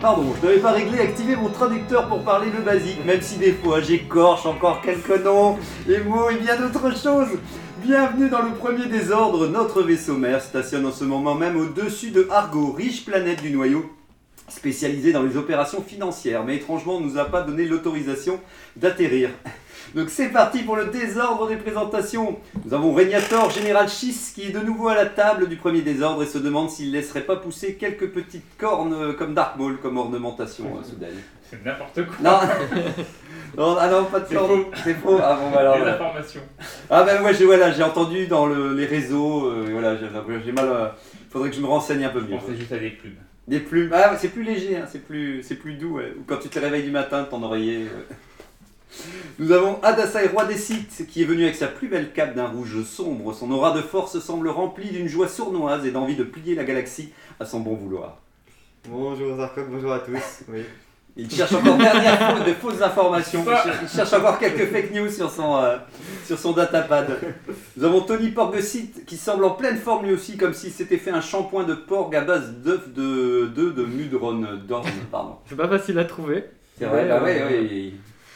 Pardon, je n'avais pas réglé activer mon traducteur pour parler le basique, même si des fois j'écorche encore quelques noms, les mots et bien d'autres choses. Bienvenue dans le premier désordre, notre vaisseau mère stationne en ce moment même au-dessus de Argo, riche planète du noyau, spécialisée dans les opérations financières, mais étrangement on nous a pas donné l'autorisation d'atterrir. Donc c'est parti pour le désordre des présentations. Nous avons Régnator Général Schiss qui est de nouveau à la table du premier désordre et se demande s'il laisserait pas pousser quelques petites cornes euh, comme Dark Maul comme ornementation euh, soudaine. C'est n'importe quoi. Non Non, ah non, pas de cornes. faux. C'est faux. Ah bon, bah alors. Là. informations. Ah ben ouais, j'ai voilà, j'ai entendu dans le- les réseaux, euh, voilà, j'ai mal. euh, faudrait que je me renseigne un peu Je mieux. pensais juste à des plumes. Des plumes. Ah, c'est plus léger, hein, c'est plus, c'est plus doux. ouais. Ou quand tu te réveilles du matin, ton oreiller. euh. Nous avons Adasai, roi des Sith, qui est venu avec sa plus belle cape d'un rouge sombre. Son aura de force semble remplie d'une joie sournoise et d'envie de plier la galaxie à son bon vouloir. Bonjour Zarkok, bonjour à tous. Oui. Il cherche encore dernière fois de fausses informations. Il cherche, il cherche encore quelques fake news sur son, euh, sur son datapad. Nous avons Tony Porgesit qui semble en pleine forme lui aussi, comme s'il s'était fait un shampoing de porc à base d'œufs de, de, de Mudron Dorn, pardon. C'est pas facile à trouver. C'est vrai, bah ouais, euh, ouais.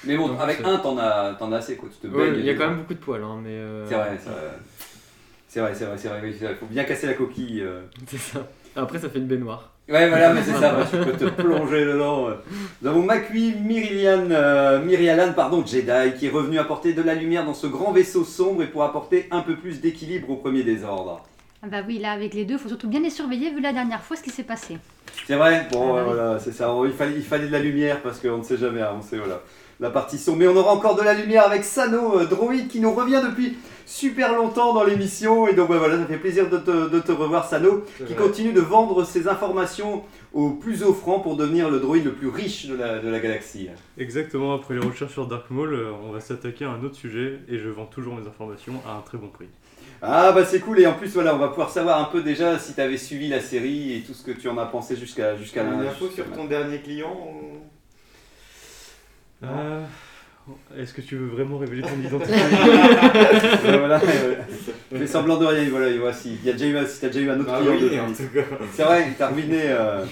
Mais bon, Donc, avec un, t'en as, t'en as assez quoi. Tu te Ouais, baignes. il y a quand même beaucoup de poils, hein, mais. euh, C'est vrai, c'est vrai. C'est vrai, c'est vrai, oui, vrai. Faut bien casser la coquille. euh. C'est ça. Après, ça fait une baignoire. Ouais, voilà, mais c'est ça, tu peux te plonger dedans. Nous avons Makui Mirian, euh, pardon, Jedi, qui est revenu apporter de la lumière dans ce grand vaisseau sombre et pour apporter un peu plus d'équilibre au premier désordre. Ah Bah oui, là avec les deux, faut surtout bien les surveiller vu la dernière fois ce qui s'est passé. C'est vrai? Bon, Ah bah oui. voilà, c'est ça. Il fallait, il fallait de la lumière parce qu'on ne sait jamais, hein, on sait, voilà. La partie sombre. Mais on aura encore de la lumière avec Sano, euh, droïde, qui nous revient depuis super longtemps dans l'émission. Et donc, voilà, ça fait plaisir de te, de te revoir, Sano, qui vrai. continue de vendre ses informations au plus offrant pour devenir le droïde le plus riche de la, de la galaxie. Exactement, après les recherches sur Dark Maul, euh, on va s'attaquer à un autre sujet et je vends toujours mes informations à un très bon prix. Ah bah c'est cool et en plus voilà on va pouvoir savoir un peu déjà si tu avais suivi la série et tout ce que tu en as pensé jusqu'à jusqu'à Une la info sur ton dernier client ou- Euh, Est-ce que tu veux vraiment révéler ton identité Ouais, voilà. Fais semblant de rien, voilà, voici. Il y a déjà eu, si t'as déjà eu un autre Ah client oui, de- en tout cas. C'est vrai, t'as ruiné. euh,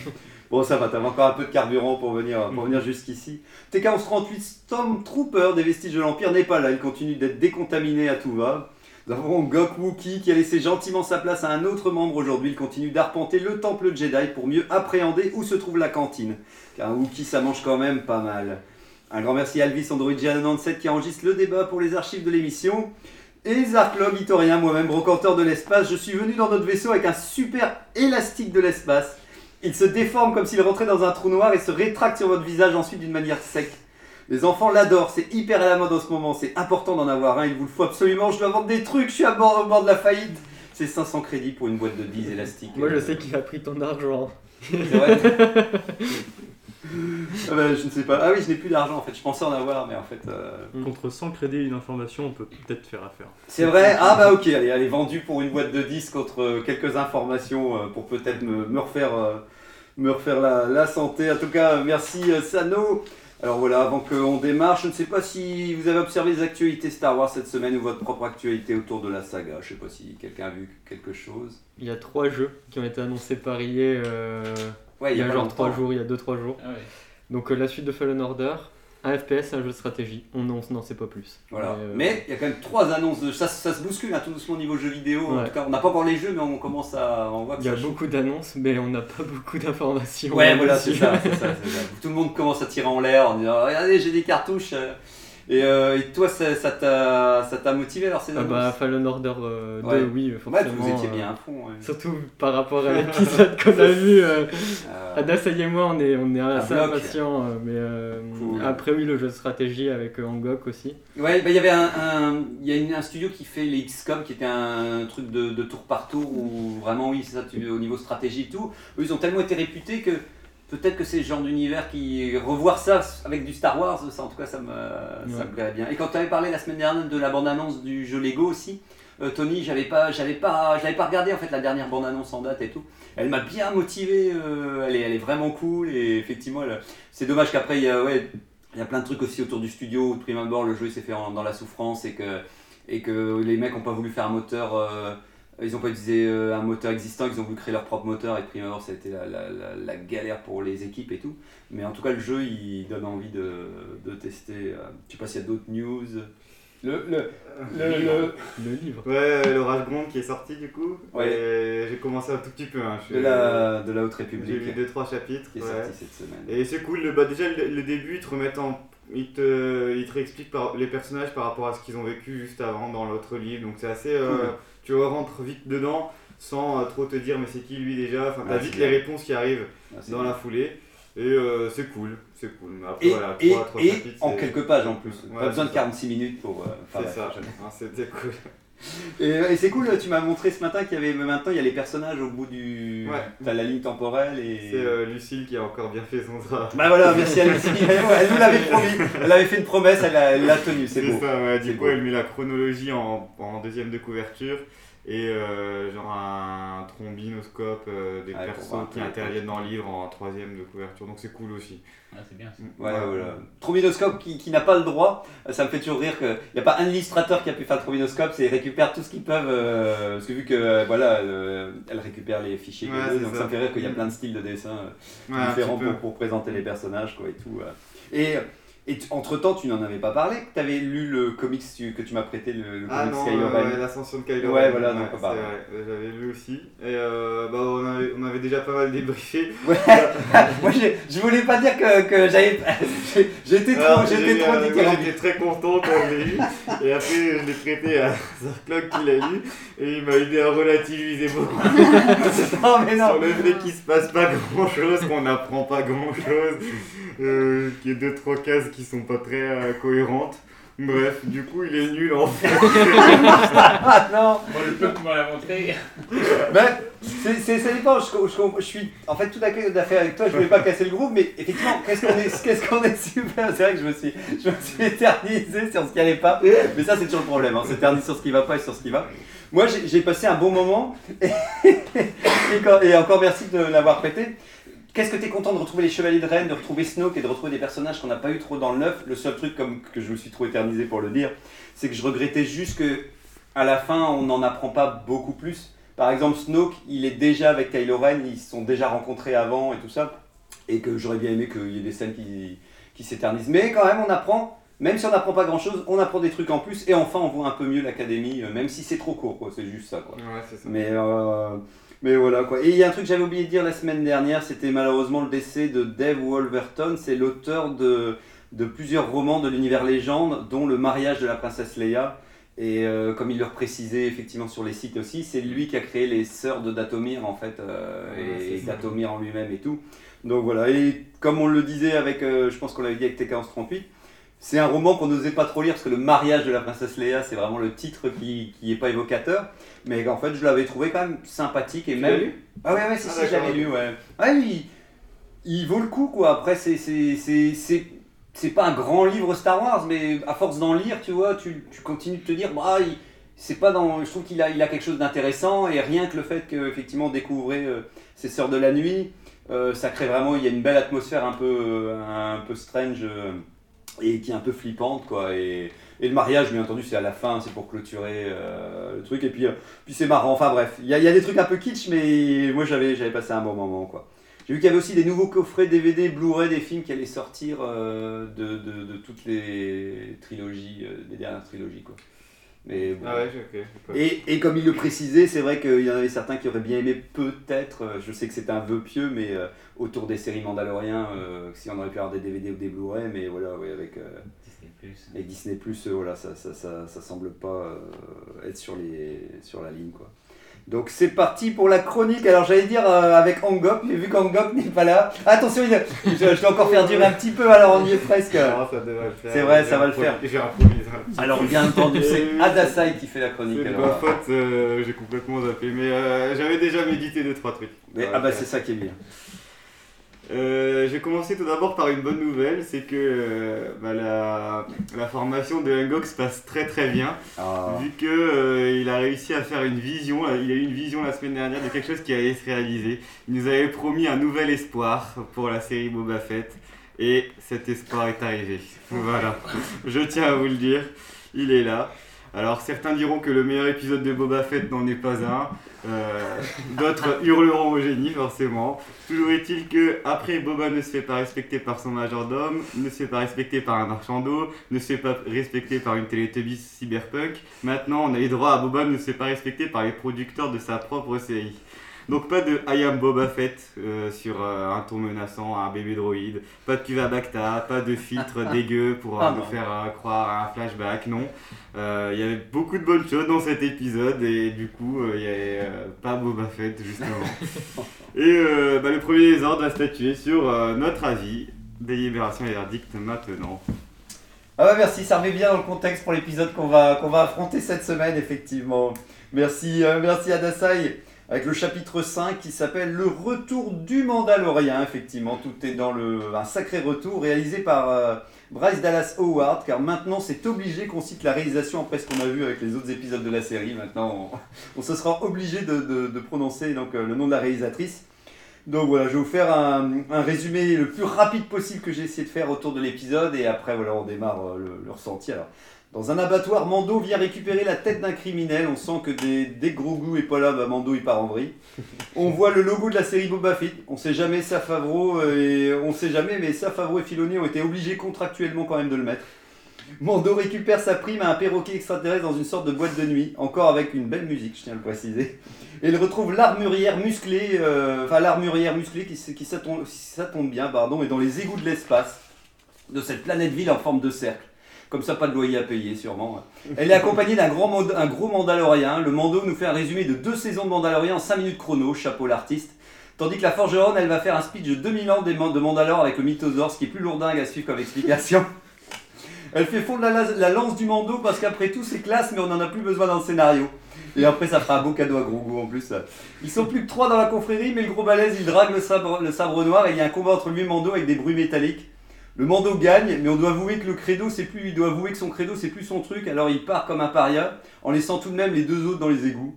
Bon, ça va, t'avais encore un peu de carburant pour venir, pour venir jusqu'ici. TK-1138 Stormtrooper des vestiges de l'Empire n'est pas là, il continue d'être décontaminé à tout va. Nous avons Gok Wookie qui a laissé gentiment sa place à un autre membre aujourd'hui. Il continue d'arpenter le temple Jedi pour mieux appréhender où se trouve la cantine. Car un Wookie, ça mange quand même pas mal. Un grand merci à Alvis Android G97 qui enregistre le débat pour les archives de l'émission. Et Zarklog, Itorien, moi-même brocanteur de l'espace, je suis venu dans notre vaisseau avec un super élastique de l'espace. Il se déforme comme s'il rentrait dans un trou noir et se rétracte sur votre visage ensuite d'une manière sec. Les enfants l'adorent, c'est hyper à la mode en ce moment, c'est important d'en avoir un, il vous le faut absolument, je dois vendre des trucs, je suis à bord, au bord de la faillite. C'est 500 crédits pour une boîte de 10 élastiques. Moi, je sais qu'il a pris ton argent. C'est vrai Ah bah, Je ne sais pas. Ah oui, je n'ai plus d'argent en fait, je pensais en avoir, mais en fait... euh, Contre 100 crédits et une information, on peut peut-être faire affaire. C'est vrai Ah bah ok, allez, elle est vendue pour une boîte de 10 contre euh, quelques informations euh, pour peut-être me, me refaire, me refaire la, la santé. En tout cas, merci Sano. Alors voilà, avant qu'on démarre, je ne sais pas si vous avez observé les actualités Star Wars cette semaine ou votre propre actualité autour de la saga. Je sais pas si quelqu'un a vu quelque chose. Il y a trois jeux qui ont été annoncés par EA euh, Ouais, il y a genre longtemps. trois jours, il y a 2-3 jours. Ah ouais. Donc euh, la suite de Fallen Order, un FPS, un jeu de stratégie. On n'en sait pas plus. Voilà. Mais, euh, Mais il y a quand même trois annonces. De... Ça, ça se bouscule hein, tout doucement au niveau jeux vidéo. En tout cas, on n'a pas encore les jeux, mais on commence à. On voit que il y a beaucoup d'annonces, mais on n'a pas beaucoup d'informations. Ouais, voilà, c'est ça, c'est ça, c'est ça. Tout le monde commence à tirer en l'air en disant Regardez, j'ai des cartouches. Euh. Et, euh, et toi, ça t'a ça t'a motivé alors ces Ah bah Fallen Order euh, 2, Ouais. oui, Ouais, forcément. vous étiez euh, bien à fond. ouais. Surtout par rapport à l'épisode qu'on a vu. euh, Euh, Adassa et moi, on est, on est assez impatients, euh, mais euh, Cool. après, oui, le jeu de stratégie avec euh, Angok aussi. Ouais, bah, il y avait un, un- y a une- un studio qui fait les XCOM qui était un truc de, de tour par tour où vraiment, oui, c'est ça, tu- au niveau stratégie et tout. Eux, ils ont tellement été réputés que peut-être que c'est le genre d'univers qui. revoir ça avec du Star Wars, ça en tout cas, ça me, ça Ouais. me plairait bien. Et quand tu avais parlé la semaine dernière de la bande-annonce du jeu Lego aussi, euh, Tony, j'avais pas, j'avais pas, j'avais pas regardé en fait la dernière bande-annonce en date et tout. Elle m'a bien motivé, euh, elle, est, elle est vraiment cool et effectivement, elle- c'est dommage qu'après, il y a, ouais, il y a plein de trucs aussi autour du studio où de prime abord le jeu il s'est fait en- dans la souffrance et que, et que les mecs n'ont pas voulu faire un moteur, euh, ils n'ont pas utilisé euh, un moteur existant, ils ont voulu créer leur propre moteur et de prime abord ça a été la, la- la- la galère pour les équipes et tout. Mais en tout cas le jeu il donne envie de, de tester. euh, je sais pas s'il y a d'autres news. Le, le, le, le- Le livre. Ouais, l'orage qui est sorti du coup. Ouais. J'ai commencé un tout petit peu. Hein. Je- de, la, de la Haute J'ai République lu 2-3 chapitres. qui est ouais. sorti cette semaine. Et c'est cool, le- bah déjà le, le début, ils te remettent en. Ils te, ils te réexpliquent par, les personnages par rapport à ce qu'ils ont vécu juste avant dans l'autre livre. Donc c'est assez. euh, Cool. Tu rentres vite dedans sans euh, trop te dire mais c'est qui lui déjà? Enfin, t'as vite les réponses qui arrivent Ah, dans bien. la foulée. Et euh, c'est cool, c'est cool. Mais après, Et, voilà, et, trois- trois et chapitres, en quelques pages en plus. Ouais, pas besoin de c'est ça. 46 minutes pour euh, faire C'est ça, c'était cool. Et, et c'est cool, tu m'as montré ce matin qu'il y avait maintenant il y a les personnages au bout du. Ouais. T'as la ligne temporelle et. C'est euh, Lucille qui a encore bien fait son travail. Bah voilà, merci à Lucie. Elle, elle nous l'avait promis. Elle avait fait une promesse, elle l'a tenue, c'est C'est beau. ça, ouais, du coup beau. elle met la chronologie en, en deuxième de couverture et euh, genre un trombinoscope euh, des pour persos qui interviennent dans le livre en troisième de couverture, donc c'est cool aussi. Ah, c'est bien ça. Ouais, voilà. Trombinoscope qui, qui n'a pas le droit, ça me fait toujours rire qu'il n'y a pas un illustrateur qui a pu faire le trombinoscope, c'est ils récupèrent tout ce qu'ils peuvent, euh, parce que vu que euh, voilà, elle, elle récupère les fichiers Ouais, donc ça. ça me fait rire qu'il y a plein de styles de dessin euh, Ouais, différents pour, pour présenter les personnages quoi, et tout. euh. Et, et entre temps, tu n'en avais pas parlé, tu avais lu le comics que tu m'as prêté, le, le Ah comics non, euh, ouais, l'ascension de Kylo Ouais, voilà, ouais, j'avais lu aussi. Et euh, bah, on, avait, on avait déjà pas mal débriefé. Ouais. Moi, je voulais pas dire que, que j'avais. J'étais trop, j'étais trop euh, moi. J'étais très content quand je l'ai lu. Et après, je l'ai prêté à Zarklog qui l'a lu. Et il m'a aidé à relativiser beaucoup. Non, mais non. Sur le fait qu'il se passe pas grand chose, qu'on n'apprend pas grand chose. Euh, qu'il y ait deux, trois cases qui sont pas très euh, cohérentes. Bref, du coup, il est nul en fait. Ah non. Moi, le peu m'en as montré. Ben, c'est, c'est- ça dépend. Je, je- je suis en fait tout à fait d'affaire avec toi. Je voulais pas casser le groupe, mais effectivement, qu'est-ce qu'on est, qu'est-ce qu'on est super? C'est vrai que je me suis, je me suis éternisé sur ce qui allait pas. Mais ça, c'est toujours le problème. Hein, s'éterniser sur ce qui va pas et sur ce qui va. Moi, j'ai, j'ai passé un bon moment. Et, et quand- et encore merci de l'avoir prêté. Qu'est-ce que t'es content de retrouver les Chevaliers de Rennes, de retrouver Snoke et de retrouver des personnages qu'on n'a pas eu trop dans le neuf? Le seul truc comme que je me suis trop éternisé pour le dire, c'est que je regrettais juste que à la fin on n'en apprend pas beaucoup plus. Par exemple, Snoke, il est déjà avec Kylo Ren, ils se sont déjà rencontrés avant et tout ça, et que j'aurais bien aimé qu'il y ait des scènes qui, qui s'éternisent. Mais quand même, on apprend, même si on n'apprend pas grand chose, on apprend des trucs en plus, et enfin on voit un peu mieux l'académie, euh, même si c'est trop court, quoi. C'est juste ça, quoi. Ouais, c'est ça. Mais, euh, mais voilà quoi. Et il y a un truc que j'avais oublié de dire la semaine dernière, c'était malheureusement le décès de Dave Wolverton. C'est l'auteur de, de plusieurs romans de l'univers légende, dont Le mariage de la princesse Leia. Et euh, comme il le précisait effectivement sur les sites aussi, c'est lui qui a créé les sœurs de Datomir en fait, euh, Ouais, et. Datomir en lui-même et tout. Donc voilà, et comme on le disait avec, euh, je pense qu'on l'avait dit avec TK1138, c'est un roman qu'on n'osait pas trop lire parce que le mariage de la princesse Leia, c'est vraiment le titre qui, qui est pas évocateur. Mais en fait, je l'avais trouvé quand même sympathique et Tu même. lu? Ah ouais, ouais, si, Ah, si, je l'avais lu, ouais. Ouais, il, il vaut le coup, quoi. Après, c'est, c'est, c'est, c'est, c'est pas un grand livre Star Wars, mais à force d'en lire, tu vois, tu, tu continues de te dire, bah, c'est pas dans. Je trouve qu'il a, il a quelque chose d'intéressant, et rien que le fait que, effectivement, découvrir euh, ces Sœurs de la Nuit, euh, ça crée vraiment. Il y a une belle atmosphère un peu, euh, un peu strange euh, et qui est un peu flippante, quoi. Et, et le mariage, bien entendu, c'est à la fin, c'est pour clôturer euh, le truc. Et puis, euh, puis c'est marrant. Enfin bref, il y, a- y a des trucs un peu kitsch, mais moi j'avais, j'avais passé un bon moment, quoi. J'ai vu qu'il y avait aussi des nouveaux coffrets DVD, Blu-ray des films qui allaient sortir euh, de, de, de toutes les trilogies, des dernières trilogies, quoi. Mais bon. Ah ouais, Et, et comme il le précisait, c'est vrai qu'il y en avait certains qui auraient bien aimé peut-être, euh, je sais que c'est un vœu pieux, mais euh, autour des séries Mandaloriens, euh, si on aurait pu avoir des DVD ou des Blu-ray, mais voilà, ouais, avec euh, Disney Plus. les Disney voilà, ça, ça, ça, ça semble pas euh, être sur, les, sur la ligne, quoi. Donc c'est parti pour la chronique. Alors j'allais dire euh, avec Angop, mais vu qu'Angop n'est pas là. Attention, il- je, je vais encore faire durer un petit peu, alors on y est presque. Faire. C'est vrai, ça va le faire. Alors bien entendu, c'est Adasai qui fait la chronique. C'est ma faute, euh, j'ai complètement zappé. Mais euh, j'avais déjà médité deux trois trucs. Mais- ah bah c'est ça qui est bien. Euh, J'ai commencé tout d'abord par une bonne nouvelle, c'est que euh, bah, la, la formation de Hungox se passe très très bien, Ah. vu que euh, il a réussi à faire une vision, il a eu une vision la semaine dernière de quelque chose qui allait se réaliser. Il nous avait promis un nouvel espoir pour la série Boba Fett, et cet espoir est arrivé. Voilà, je tiens à vous le dire, il est là. Alors certains diront que le meilleur épisode de Boba Fett n'en est pas un, euh, d'autres hurleront au génie forcément. Toujours est-il que après Boba ne se fait pas respecter par son majordome, ne se fait pas respecter par un marchand d'eau, ne se fait pas respecter par une Teletubbies cyberpunk. Maintenant, on a eu droit à Boba ne se fait pas respecter par les producteurs de sa propre série. Donc pas de I am Boba Fett euh, sur euh, un ton menaçant, un bébé droïde, pas de Cuva Bacta, pas de filtre dégueu pour euh, Ah nous faire croire à un flashback, non. Il y avait beaucoup de bonnes choses dans cet épisode et du coup il n'y avait pas Boba Fett justement. et bah, le premier des ordres va statuer sur notre avis. Délibération et verdict maintenant. Ah bah merci, ça remet bien dans le contexte pour l'épisode qu'on va, qu'on va affronter cette semaine, effectivement. Merci, merci Adasai. Avec le chapitre 5 qui s'appelle Le retour du Mandalorien, effectivement. Tout est dans le, un sacré retour réalisé par euh, Bryce Dallas Howard, car maintenant c'est obligé qu'on cite la réalisation après ce qu'on a vu avec les autres épisodes de la série. Maintenant, on, se sera obligé de, prononcer euh, le nom de la réalisatrice. Donc voilà, je vais vous faire un, résumé le plus rapide possible que j'ai essayé de faire autour de l'épisode et après voilà, on démarre euh, le, le ressenti. Dans un abattoir, Mando vient récupérer la tête d'un criminel. On sent que dès, dès que Grogu est pas là, bah, Mando il part en vrille. On voit le logo de la série Boba Fett. On sait jamais Sa Favreau euh, et on sait jamais, mais Sa Favreau et Filoni ont été obligés contractuellement quand même de le mettre. Mando récupère sa prime à un perroquet extraterrestre dans une sorte de boîte de nuit, encore avec une belle musique, je tiens à le préciser. Et il retrouve l'armurière musclée, euh, enfin l'armurière musclée qui, qui ça, tombe, ça tombe bien, pardon, est dans les égouts de l'espace de cette planète ville en forme de cercle. Comme ça, pas de loyer à payer, sûrement. Elle est accompagnée d'un grand un gros Mandalorien. Le Mando nous fait un résumé de deux saisons de Mandalorien en 5 minutes chrono, chapeau l'artiste. Tandis que la Forgeronne, elle va faire un speech de 2000 ans de Mandalore avec le mythosaure, ce qui est plus lourdingue à suivre comme explication. Elle fait fondre la lance du Mando parce qu'après tout, c'est classe, mais on n'en a plus besoin dans le scénario. Et après, ça fera un beau cadeau à Grogu en plus. Ils sont plus que trois dans la confrérie, mais le gros balèze, il drague le sabre, le sabre noir et il y a un combat entre lui et Mando avec des bruits métalliques. Le Mando gagne, mais on doit avouer que le credo, c'est plus, il doit avouer que son credo, c'est plus son truc, alors il part comme un paria, en laissant tout de même les deux autres dans les égouts.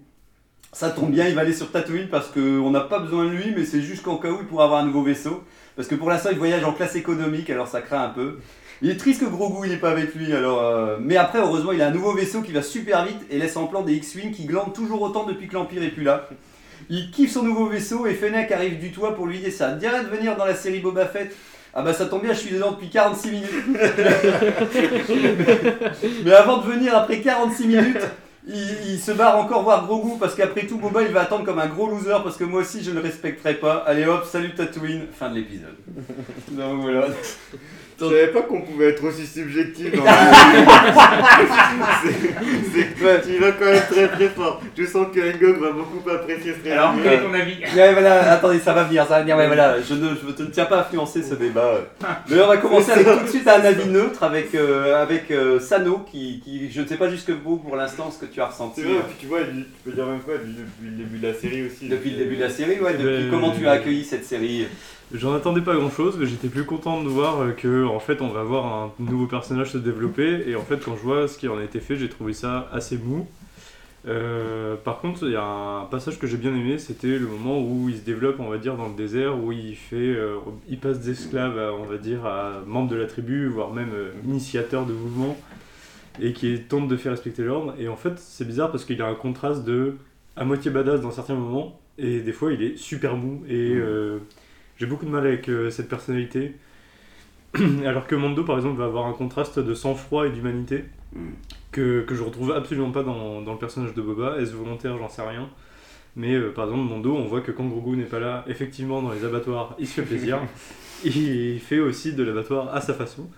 Ça tombe bien, il va aller sur Tatooine parce qu'on n'a pas besoin de lui, mais c'est juste qu'en cas où il pourra avoir un nouveau vaisseau. Parce que pour l'instant, il voyage en classe économique, alors ça craint un peu. Il est triste que Grogu il n'est pas avec lui, alors. euh, Mais après, heureusement, il a un nouveau vaisseau qui va super vite et laisse en plan des X-Wing qui glandent toujours autant depuis que l'Empire est plus là. Il kiffe son nouveau vaisseau et Fennec arrive du toit pour lui dire ça. dirait de venir dans la série Boba Fett Ah bah ça tombe bien, je suis dedans depuis 46 minutes. Mais avant de venir, après 46 minutes, il, se barre encore voir Grogu parce qu'après tout, Boba il va attendre comme un gros loser parce que moi aussi je ne le respecterai pas. Allez hop, salut Tatooine, fin de l'épisode. Donc voilà. Je savais pas qu'on pouvait être aussi subjectif C'est- c'est- Tu vas quand même très très fort. Je sens que Engog va beaucoup apprécier ce Alors, quel est ton avis Ouais, voilà, attendez, ça va venir, ça va venir. Ouais, voilà, je ne, je ne tiens pas à influencer ce débat. D'ailleurs, on va commencer avec tout de suite un avis neutre avec, euh, avec euh, Sano, qui, qui, je ne sais pas jusque vous pour l'instant ce que tu as ressenti. C'est vrai, puis tu vois, tu peux dire même quoi depuis, le début de la série aussi. Depuis le début de la série, ouais, depuis Euh, comment tu as accueilli cette série J'en attendais pas grand chose, mais j'étais plus content de voir que en fait on va voir un nouveau personnage se développer et en fait quand je vois ce qui en a été fait, j'ai trouvé ça assez mou. Euh, par contre, il y a un passage que j'ai bien aimé, c'était le moment où il se développe, on va dire, dans le désert, où il fait, euh, il passe d'esclave, à, on va dire, à membre de la tribu, voire même euh, initiateur de mouvement, et qui tente de faire respecter l'ordre. Et en fait, c'est bizarre parce qu'il y a un contraste de à moitié badass dans certains moments, et des fois il est super mou. Et j'ai beaucoup de mal avec euh, cette personnalité. Alors que Mando, par exemple, va avoir un contraste de sang-froid et d'humanité que, que je retrouve absolument pas dans, dans le personnage de Boba. Est-ce volontaire J'en sais rien. Mais euh, par exemple, Mando, on voit que quand Grogu n'est pas là, effectivement, dans les abattoirs, il se fait plaisir. il fait aussi de l'abattoir à sa façon.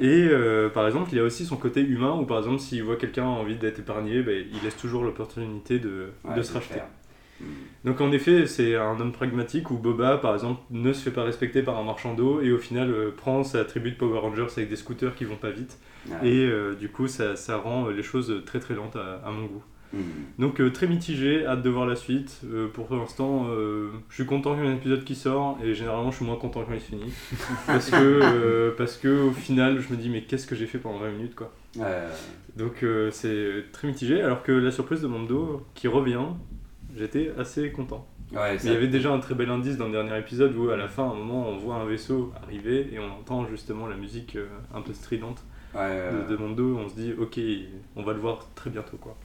Et euh, par exemple, il y a aussi son côté humain où, par exemple, s'il voit quelqu'un a envie d'être épargné, ben, il laisse toujours l'opportunité de, Ouais, de se racheter. faire. Donc en effet, c'est un homme pragmatique où Boba, par exemple, ne se fait pas respecter par un marchand d'eau et au final euh, prend sa tribu de Power Rangers avec des scooters qui vont pas vite. Et euh, du coup, ça, ça rend les choses très très lentes à, à mon goût. Mhm. Donc euh, très mitigé, hâte de voir la suite. Euh, pour l'instant, euh, je suis content qu'il y ait un épisode qui sort et généralement je suis moins content quand il se finit. parce, que, euh, parce que au final, je me dis mais qu'est-ce que j'ai fait pendant 20 minutes quoi. Donc euh, c'est très mitigé, alors que la surprise de Mando qui revient, j'étais assez content. Ouais, il y avait déjà un très bel indice dans le dernier épisode où à la fin, à un moment, on voit un vaisseau arriver et on entend justement la musique euh, un peu stridente Ouais, de, de Mando. On se dit ok, on va le voir très bientôt quoi.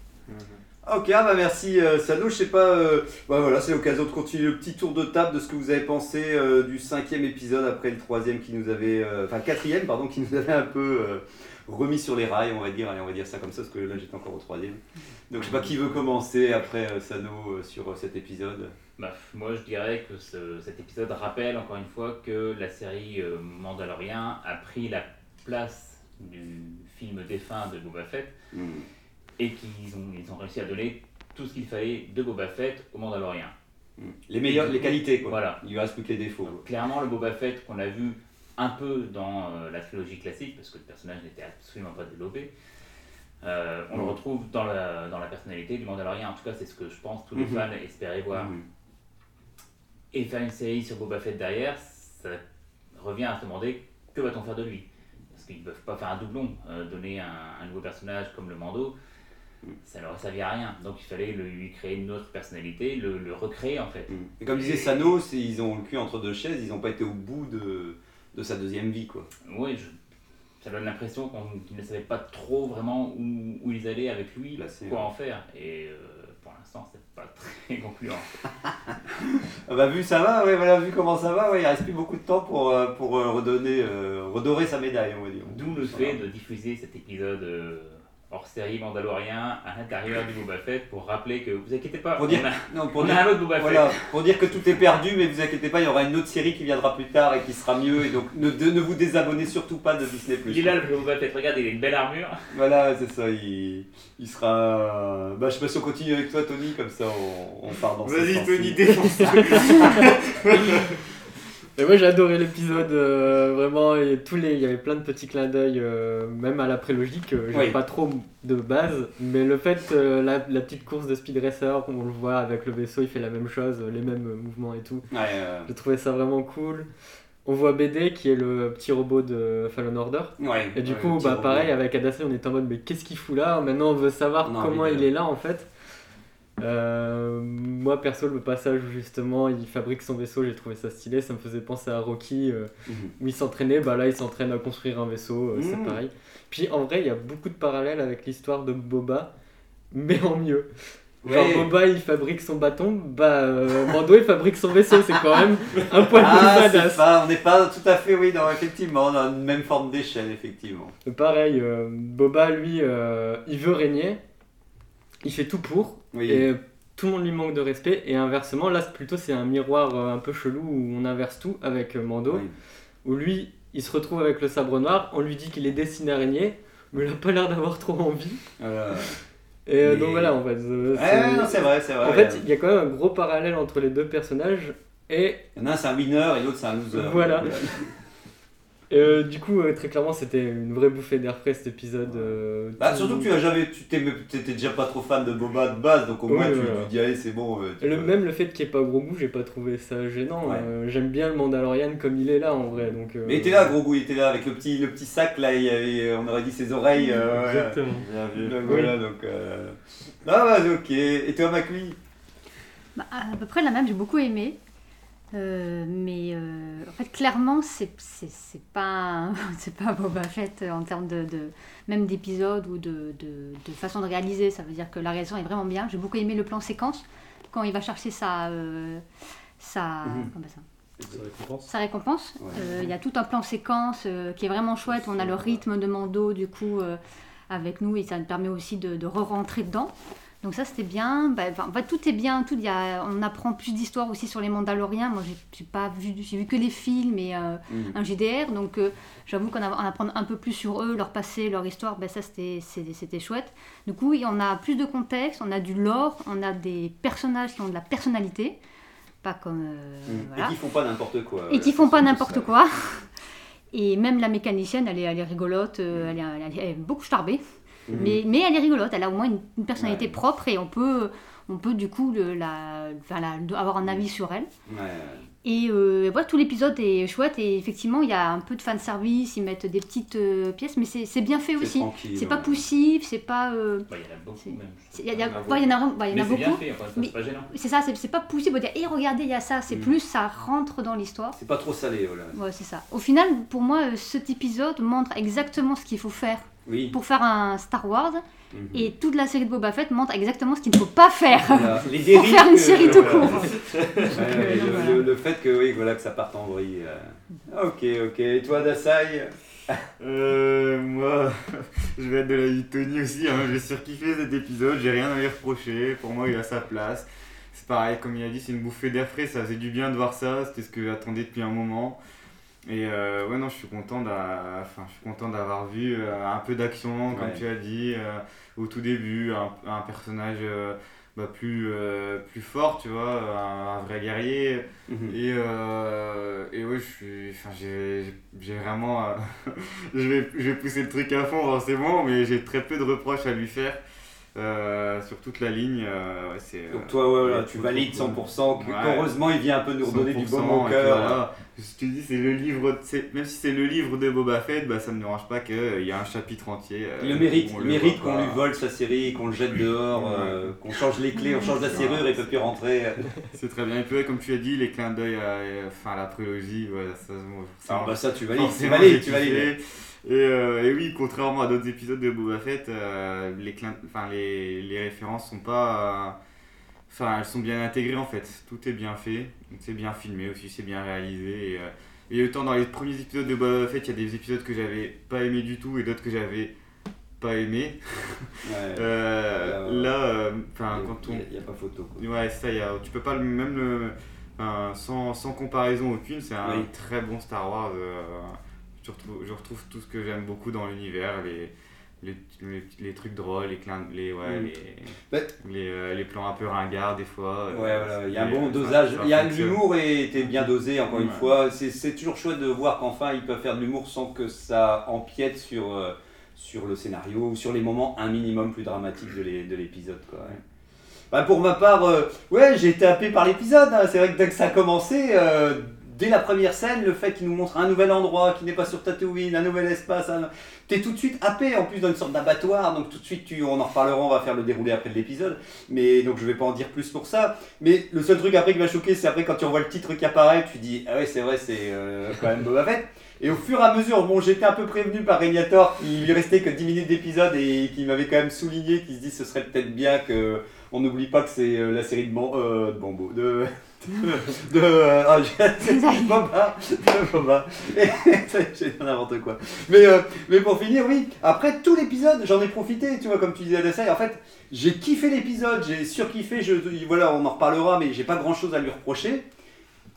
Ok, ah bah merci euh, Sano. Je sais pas, euh, ouais, voilà, c'est l'occasion de continuer le petit tour de table de ce que vous avez pensé euh, du cinquième épisode après le troisième qui nous avait, enfin quatrième pardon, qui nous avait un peu remis sur les rails, on va dire. Allez, on va dire ça comme ça parce que là j'étais encore au troisième. Donc je sais pas qui veut commencer après euh, Sano euh, sur euh, cet épisode. Bah, moi, je dirais que ce- cet épisode rappelle encore une fois que la série euh, Mandalorian a pris la place du film défunt de Boba Fett Hmm. et qu'ils ont, ils ont réussi à donner tout ce qu'il fallait de Boba Fett au Mandalorian. Les meilleures, les qualités quoi. Voilà. Il lui reste plus que les défauts. Donc, clairement, le Boba Fett qu'on a vu un peu dans euh, la trilogie classique, parce que le personnage n'était absolument pas développé, euh, on le retrouve dans la, dans la personnalité du Mandalorian. En tout cas, c'est ce que je pense tous les Mhm. fans espéraient voir. Et faire une série sur Boba Fett derrière, ça revient à se demander que va-t-on faire de lui? Parce qu'ils ne peuvent pas faire un doublon, euh, donner un, un nouveau personnage comme le Mando, ça n'aurait servi à rien. Donc il fallait le- lui créer une autre personnalité, le, le recréer en fait. Et comme disait Sano, ils ont le cul entre deux chaises, ils n'ont pas été au bout de, de sa deuxième vie quoi. Oui, je- ça donne l'impression qu'on- qu'ils ne savaient pas trop vraiment où, où ils allaient avec lui, quoi ouais. en faire. Et euh, pour l'instant, c'est pas très concluant. Ah bah vu ça va, ouais, voilà, vu comment ça va, ouais, il reste plus beaucoup de temps pour, euh, pour euh, redonner, euh, redorer sa médaille, on va dire. D'où le fait de diffuser cet épisode euh, hors série Mandalorien à l'intérieur du Boba Fett pour rappeler que vous inquiétez pas, Pour dire, on a, non, pour on dire, a un autre Boba Fett. voilà, pour dire que tout est perdu, mais vous inquiétez pas, il y aura une autre série qui viendra plus tard et qui sera mieux, et donc ne, de- ne vous désabonnez surtout pas de Disney+. Il est là le Boba Fett, regardez, il a une belle armure. Voilà, c'est ça, il, il sera... Bah je sais pas si on continue avec toi Tony, comme ça on, on part dans ce Vas-y. Tony, défonce Et moi j'ai adoré l'épisode, euh, vraiment, et tous les, il y avait plein de petits clins d'œil, euh, même à la prélogie que j'avais Oui. pas trop de base, mais le fait, euh, la, la petite course de Speed Racer, on le voit avec le vaisseau, il fait la même chose, les mêmes euh, mouvements et tout. Ouais, euh, J'ai trouvé ça vraiment cool. On voit BD qui est le petit robot de Fallen Order. Ouais, et du ouais, coup, bah, robot. pareil, avec Adacé, on est en mode mais qu'est-ce qu'il fout là? Maintenant, on veut savoir comment il est là en fait. Euh, moi perso, le passage où justement il fabrique son vaisseau, j'ai trouvé ça stylé. Ça me faisait penser à Rocky euh, Mhm. où il s'entraînait. Bah là, il s'entraîne à construire un vaisseau, euh, c'est Mhm. pareil. Puis en vrai, il y a beaucoup de parallèles avec l'histoire de Boba, mais en mieux. Genre Ouais. Boba il fabrique son bâton, bah Mando il fabrique son vaisseau, c'est quand même un poil Ah, plus badass. pas, on n'est pas tout à fait, oui, non, effectivement, on a une même forme d'échelle, effectivement. Pareil, Boba lui, il veut régner, il fait tout pour, Oui. et tout le monde lui manque de respect, et inversement, là plutôt c'est un miroir euh, un peu chelou où on inverse tout avec euh, Mando, Oui. où lui il se retrouve avec le sabre noir, on lui dit qu'il est destiné à régner, mais il a pas l'air d'avoir trop envie. Voilà. Et euh, Mais- donc voilà, en fait. euh, Ouais, c'est vrai, c'est vrai. En fait, il y a quand même un gros parallèle entre les deux personnages, et Il y en a un, c'est un winner et l'autre, c'est un loser. Voilà. Euh, du coup, euh, très clairement, c'était une vraie bouffée d'air frais cet épisode. euh, Bah, tout- surtout que tu as jamais, tu t'es- t'étais déjà pas trop fan de Boba de base, donc au moins tu, voilà. tu dis allez c'est bon. euh, tu Le, peux- même le fait qu'il n'y ait pas gros goût, j'ai pas trouvé ça gênant. Ouais. Euh, J'aime bien le Mandalorian comme il est là en vrai. Donc, euh, Mais il était là, gros goût, il était là avec le petit, le petit sac là, il y avait, on aurait dit ses oreilles. euh, Exactement. Bien vu. Donc, voilà, donc. Euh... Ah, ouais, ok. Et toi, Macui Bah, à peu près la même, j'ai beaucoup aimé. Euh, mais euh, en fait, clairement, c'est c'est- c'est pas, c'est pas Boba Fett en termes de, de- même d'épisode ou de, de, de façon de réaliser. Ça veut dire que la réalisation est vraiment bien. J'ai beaucoup aimé le plan séquence quand il va chercher sa, euh, sa, Mhm. comment ça? Ça récompense. sa récompense. Ouais. Euh, Il y a tout un plan séquence euh, qui est vraiment chouette. On a le rythme de Mando du coup euh, avec nous et ça nous permet aussi de, de re-rentrer dedans. Donc ça c'était bien. Bah, fait, tout est bien. Tout, y a, on apprend plus d'histoire aussi sur les Mandaloriens. Moi j'ai pas vu, j'ai vu que les films et euh, Mhm. un GDR. Donc euh, j'avoue qu'en a- en apprendre un peu plus sur eux, leur passé, leur histoire, ben, ça c'était chouette. Du coup, on a plus de contexte, on a du lore, on a des personnages qui ont de la personnalité, pas comme euh, Mm. voilà. Et qui font pas n'importe quoi. Et qui font pas n'importe quoi. Et même la mécanicienne, elle est, elle est rigolote, elle, est, elle est- elle est beaucoup starbée, Mhm. mais, mais elle est rigolote, elle a au moins une, une personnalité Ouais. propre et on peut, on peut du coup le- la, enfin, la- avoir un avis sur elle. Ouais, ouais. Et euh, voilà, tout l'épisode est chouette et effectivement il y a un peu de fanservice, ils mettent des petites euh, pièces, mais c'est bien fait C'est aussi. tranquille, C'est pas ouais. poussif, c'est pas... euh, Bah, il y en a beaucoup même. il y en a ouais, ouais, beaucoup. c'est pas gênant. C'est ça, c'est pas poussif de dire, hé regardez, il y a ça, c'est Mm. plus, ça rentre dans l'histoire. C'est pas trop salé, voilà. Ouais, c'est ça. Au final, pour moi, euh, cet épisode montre exactement ce qu'il faut faire Oui. pour faire un Star Wars. Mhm. Et toute la série de Boba Fett montre exactement ce qu'il ne faut pas faire. Voilà. Les Pour faire une que- série tout voilà. court. Ouais, ouais, donc le, voilà. le- le fait que, oui, voilà, que ça parte en vrille. euh. Ok, ok. Et toi, Dasai Euh, moi, je vais être de la vie de Tony aussi. Hein. J'ai surkiffé cet épisode, j'ai rien à lui reprocher. Pour moi, il a sa place. C'est pareil, comme il a dit, c'est une bouffée d'air frais. Ça faisait du bien de voir ça. C'était ce que j'attendais depuis un moment. Et euh, ouais, non, je suis content d'a- enfin, je suis content d'avoir vu euh, un peu d'action, comme Ouais. tu as dit, euh, au tout début. Un, un personnage euh, bah, plus, plus fort, tu vois, un, un vrai guerrier. Mhm. Et, et ouais, je suis, enfin, j'ai, vraiment, je, vais, je vais pousser le truc à fond forcément, mais j'ai très peu de reproches à lui faire euh, sur toute la ligne. euh, c'est, Donc toi, ouais, voilà, ouais, tu valides trop 100%. que- Ouais. Qu'heureusement, il vient un peu nous redonner du 100%, baume au cœur. voilà, je te dis, c'est le livre, c'est, même si c'est le livre de Boba Fett, bah, ça me dérange pas qu'il y a un chapitre entier. euh, Il le mérite, le mérite qu'on lui vole sa série, qu'on le jette dehors, qu'on change les clés, on change la serrure et il peut plus rentrer. C'est très bien. Et puis, comme tu as dit, les clins d'œil à, enfin, la prélogie, ouais, ça, ça, Ah bah ça, tu valides, tu valides, tu valides. Et, euh, et oui, contrairement à d'autres épisodes de Boba Fett, euh, les, enfin, les, les références sont pas. euh, Enfin, elles sont bien intégrées en fait. Tout est bien fait, c'est bien filmé aussi, c'est bien réalisé. Et, euh, et autant dans les premiers épisodes de Boba Fett, il y a des épisodes que j'avais pas aimé du tout et d'autres que j'avais pas aimé. Ouais. Là, enfin, quand on. a- il y a pas photo. quoi. Ouais, ça, y a, tu peux pas le même le. sans, sans comparaison aucune, c'est un Oui. très bon Star Wars. Je, retrouve, je retrouve tout ce que j'aime beaucoup dans l'univers, les, les, les, les trucs drôles, les clins, les, ouais, Mm. les, Bah- les, euh, les plans un peu ringards des fois. Ouais, euh, voilà, il y a un bon dosage. Il y a fonctionne. l'humour et était bien dosé, encore une Ouais. fois. C'est c'est toujours chouette de voir qu'enfin ils peuvent faire de l'humour sans que ça empiète sur, euh, sur le scénario ou sur les moments un minimum plus dramatiques de l'é- de l'épisode. quoi, ouais. Bah, pour ma part, euh, ouais, j'ai été happé par l'épisode. hein. C'est vrai que dès que ça a commencé, euh, dès la première scène, le fait qu'il nous montre un nouvel endroit qui n'est pas sur Tatooine, un nouvel espace, t'es tout de suite happé en plus dans une sorte d'abattoir. Donc tout de suite, tu... on en reparlera, on va faire le déroulé après de l'épisode. Mais donc je vais pas en dire plus pour ça. Mais le seul truc après qui m'a choqué, c'est après quand tu revois le titre qui apparaît, tu dis ah ouais c'est vrai c'est euh, quand même Boba Fett. Et au fur et à mesure, bon j'étais un peu prévenu par Régnator qu'il lui restait que 10 minutes d'épisode et qui m'avait quand même souligné qu'il se dit ce serait peut-être bien que on n'oublie pas que c'est euh, la série de, Ban- euh, de de de, de euh, ah, j'ai- de Boba, de Boba. J'ai dit n'importe quoi. Mais euh, mais pour finir oui, après tout l'épisode, j'en ai profité, tu vois comme tu disais Adassa, en fait j'ai kiffé l'épisode, j'ai surkiffé, je, voilà, on en reparlera, mais j'ai pas grand chose à lui reprocher.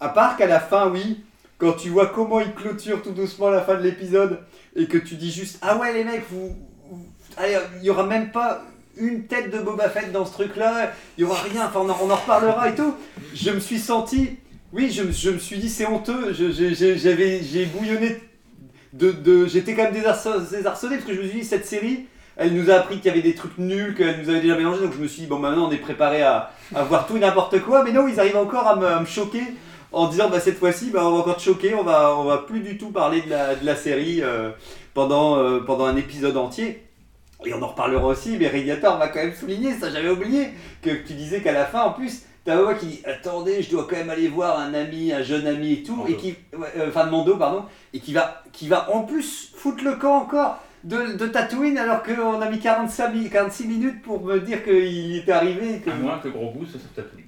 À part qu'à la fin, oui, quand tu vois comment il clôture tout doucement la fin de l'épisode et que tu dis juste Ah ouais, les mecs, vous. il y aura même pas une tête de Boba Fett dans ce truc-là, il y aura rien, enfin on en, reparlera et tout. Je me suis senti. Oui, je, me- suis dit c'est honteux, j'avais- j'ai bouillonné de, de- j'étais quand même désarço- désarçonné parce que je me suis dit cette série elle nous a appris qu'il y avait des trucs nuls qu'elle nous avait déjà mélangé donc je me suis dit bon maintenant on est préparé à, à voir tout et n'importe quoi mais non ils arrivent encore à me choquer en disant bah cette fois-ci bah, on va encore te choquer on va on va plus du tout parler de la, de la série euh, pendant euh, pendant un épisode entier et on en reparlera aussi mais Radiator m'a quand même souligné ça j'avais oublié que tu disais qu'à la fin en plus T'as Boba qui dit attendez, je dois quand même aller voir un ami, un jeune ami et tout, Mando. et qui, ouais, euh, enfin Mando pardon, et qui va, qui va en plus foutre le camp encore de, de Tatooine alors qu'on a mis 45, mi- 46 minutes pour me dire qu'il était arrivé. et Que... À moins que bout, ce soit Tatooine.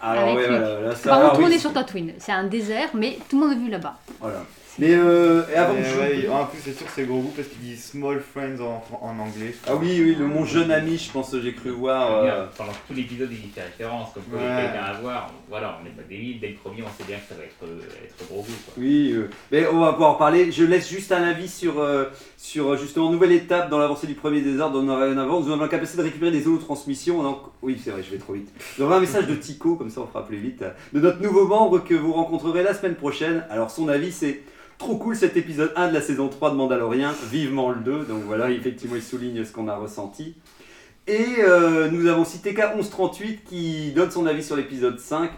Alors Avec ouais, lui. voilà, là, ça, Par contre, on est c'est- sur Tatooine. C'est un désert, mais tout le monde a vu là-bas. Voilà. Mais euh, et avant Mais que je- ouais, en plus, c'est sûr que c'est gros goût parce qu'il dit small friends en, en anglais. Ah oui, oui, le mon jeune ami, je pense que j'ai cru voir. euh, Pendant tout l'épisode, il y fait référence, comme quoi il y a Ouais. quelqu'un à voir. Voilà, on n'est pas débile, dès le premier, on sait bien que ça va être, euh, être gros goût. Quoi. Oui, euh, mais on va pouvoir en parler. Je laisse juste un avis sur, euh, sur euh, justement nouvelle étape dans l'avancée du premier désordre. On en avant. Nous avons la capacité de récupérer des transmissions. Donc, oui, c'est vrai, je vais trop vite. Nous avons un message de Tico, comme ça on fera plus vite, de notre nouveau membre que vous rencontrerez la semaine prochaine. Alors son avis c'est trop cool cet épisode 1 de la saison 3 de Mandalorian, vivement le 2. Donc voilà, effectivement il souligne ce qu'on a ressenti. Et euh, nous avons aussi TK1138 qui donne son avis sur l'épisode 5.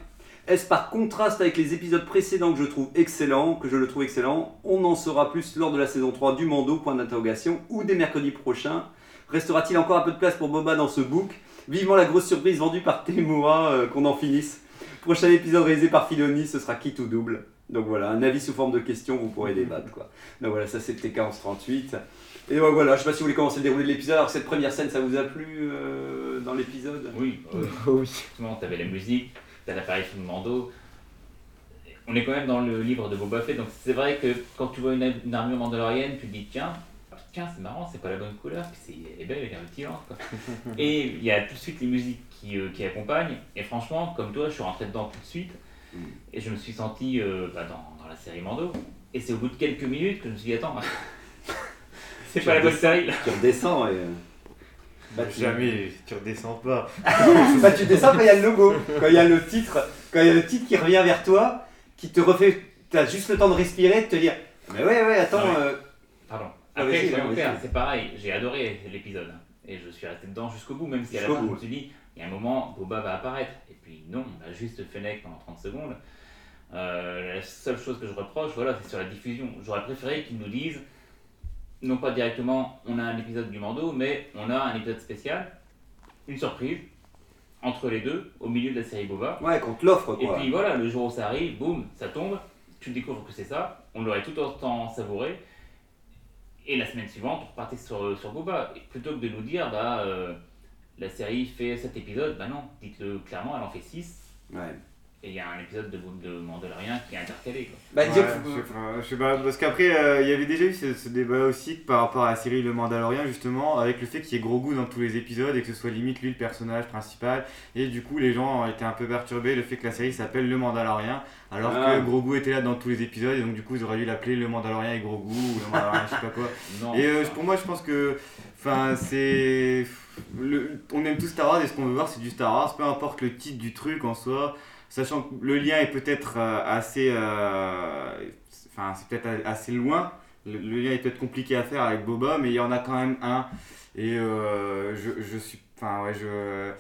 Est-ce par contraste avec les épisodes précédents que je trouve excellent, que je le trouve excellent On en saura plus lors de la saison 3 du Mando, point d'interrogation, ou des mercredis prochains. Restera-t-il encore un peu de place pour Boba dans ce book? Vivement la grosse surprise vendue par Temura, euh, qu'on en finisse. Prochain épisode réalisé par Filoni, ce sera qui tout double. Donc voilà, un avis sous forme de questions, vous pourrez débattre quoi. Donc voilà, ça c'est TK1138. Et voilà, je sais pas si vous voulez commencer le déroulé de l'épisode. Alors cette première scène, ça vous a plu euh, dans l'épisode? Oui, euh, oui. effectivement, t'avais la musique, t'as l'apparition de Mando. On est quand même dans le livre de Boba Fett, donc c'est vrai que quand tu vois une, une armure mandalorienne, tu te dis tiens, tiens c'est marrant, c'est pas la bonne couleur, puis c'est est belle, elle est rutilante. Quoi. Et il y a tout de suite les musiques qui, euh, qui accompagnent, et franchement, comme toi, je suis rentré dedans tout de suite, et je me suis senti euh, bah, dans, dans la série Mando. Et c'est au bout de quelques minutes que je me suis dit attends, c'est pas la bonne série là. Tu redescends et. Bah, tu- Jamais, tu redescends pas. bah, tu descends quand il y a le logo, quand il y a le titre, quand il y a le titre qui revient vers toi, qui te refait. T'as juste le temps de respirer, de te dire Mais ouais, ouais, attends. Ah ouais. euh, Pardon. Ah, Après, c'est pareil, j'ai adoré l'épisode. Et je suis resté dedans jusqu'au bout, même si à la fin, je me suis dit, il y a un moment, Boba va apparaître. Et puis non, on a juste Fennec pendant 30 secondes. Euh, la seule chose que je reproche, voilà, c'est sur la diffusion. J'aurais préféré qu'ils nous disent, non pas directement, on a un épisode du Mando, mais on a un épisode spécial, une surprise, entre les deux, au milieu de la série Boba. Ouais, qu'on te l'offre Et quoi. puis voilà, le jour où ça arrive, boum, ça tombe, tu découvres que c'est ça, on l'aurait tout autant savouré, et la semaine suivante, on repartait sur, sur Boba. Et plutôt que de nous dire, bah, euh, la série fait cet épisode, bah non, dites-le clairement, elle en fait 6, Ouais. Et il y a un épisode de, de Mandalorian qui est intercalé. Quoi. Bah, Ouais, je, sais pas, je sais pas, parce qu'après, euh, il y avait déjà eu ce, ce débat aussi par rapport à la série Le Mandalorian, justement, avec le fait qu'il y ait gros goût dans tous les épisodes et que ce soit limite lui le personnage principal. Et du coup, les gens étaient un peu perturbés, le fait que la série s'appelle Le Mandalorian, alors Ah. que Gros goût était là dans tous les épisodes, et donc du coup, ils auraient dû l'appeler Le Mandalorian et Gros goût, ou Le Mandalorian, je sais pas quoi. Non, Et euh, pour moi, je pense que, enfin, c'est, le- on aime tous Star Wars et ce qu'on veut voir, c'est du Star Wars, peu importe le titre du truc en soi, sachant que le lien est peut-être euh, assez, euh, enfin, c'est peut-être assez loin. Le, le lien est peut-être compliqué à faire avec Boba, mais il y en a quand même un. Et euh, je, je suis, enfin, ouais, je.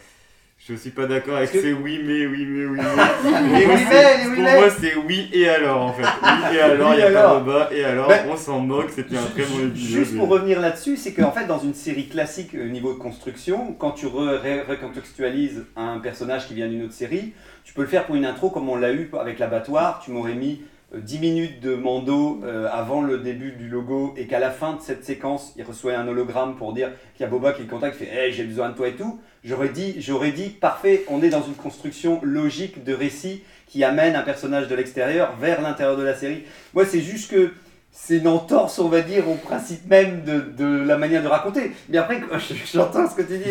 Je suis pas d'accord avec Parce que- ces oui mais oui mais oui mais. Mais Pour moi, oui, c'est- mais, oui, pour moi c'est oui et alors en fait. Oui et alors, il y a pas Boba et alors Ben, on s'en moque, c'était un très bon épisode. Juste pour revenir là-dessus, c'est qu'en fait, dans une série classique au niveau de construction, quand tu recontextualises un personnage qui vient d'une autre série, tu peux le faire pour une intro comme on l'a eu avec l'abattoir. Tu m'aurais mis euh, 10 minutes de Mando euh, avant le début du logo et qu'à la fin de cette séquence, il reçoit un hologramme pour dire qu'il y a Boba qui le contacte, fait Hey, j'ai besoin de toi et tout. J'aurais dit, j'aurais dit, parfait, on est dans une construction logique de récit qui amène un personnage de l'extérieur vers l'intérieur de la série. Moi, c'est juste que c'est une entorse, on va dire, au principe même de, de la manière de raconter. Mais après, j'entends ce que tu dis,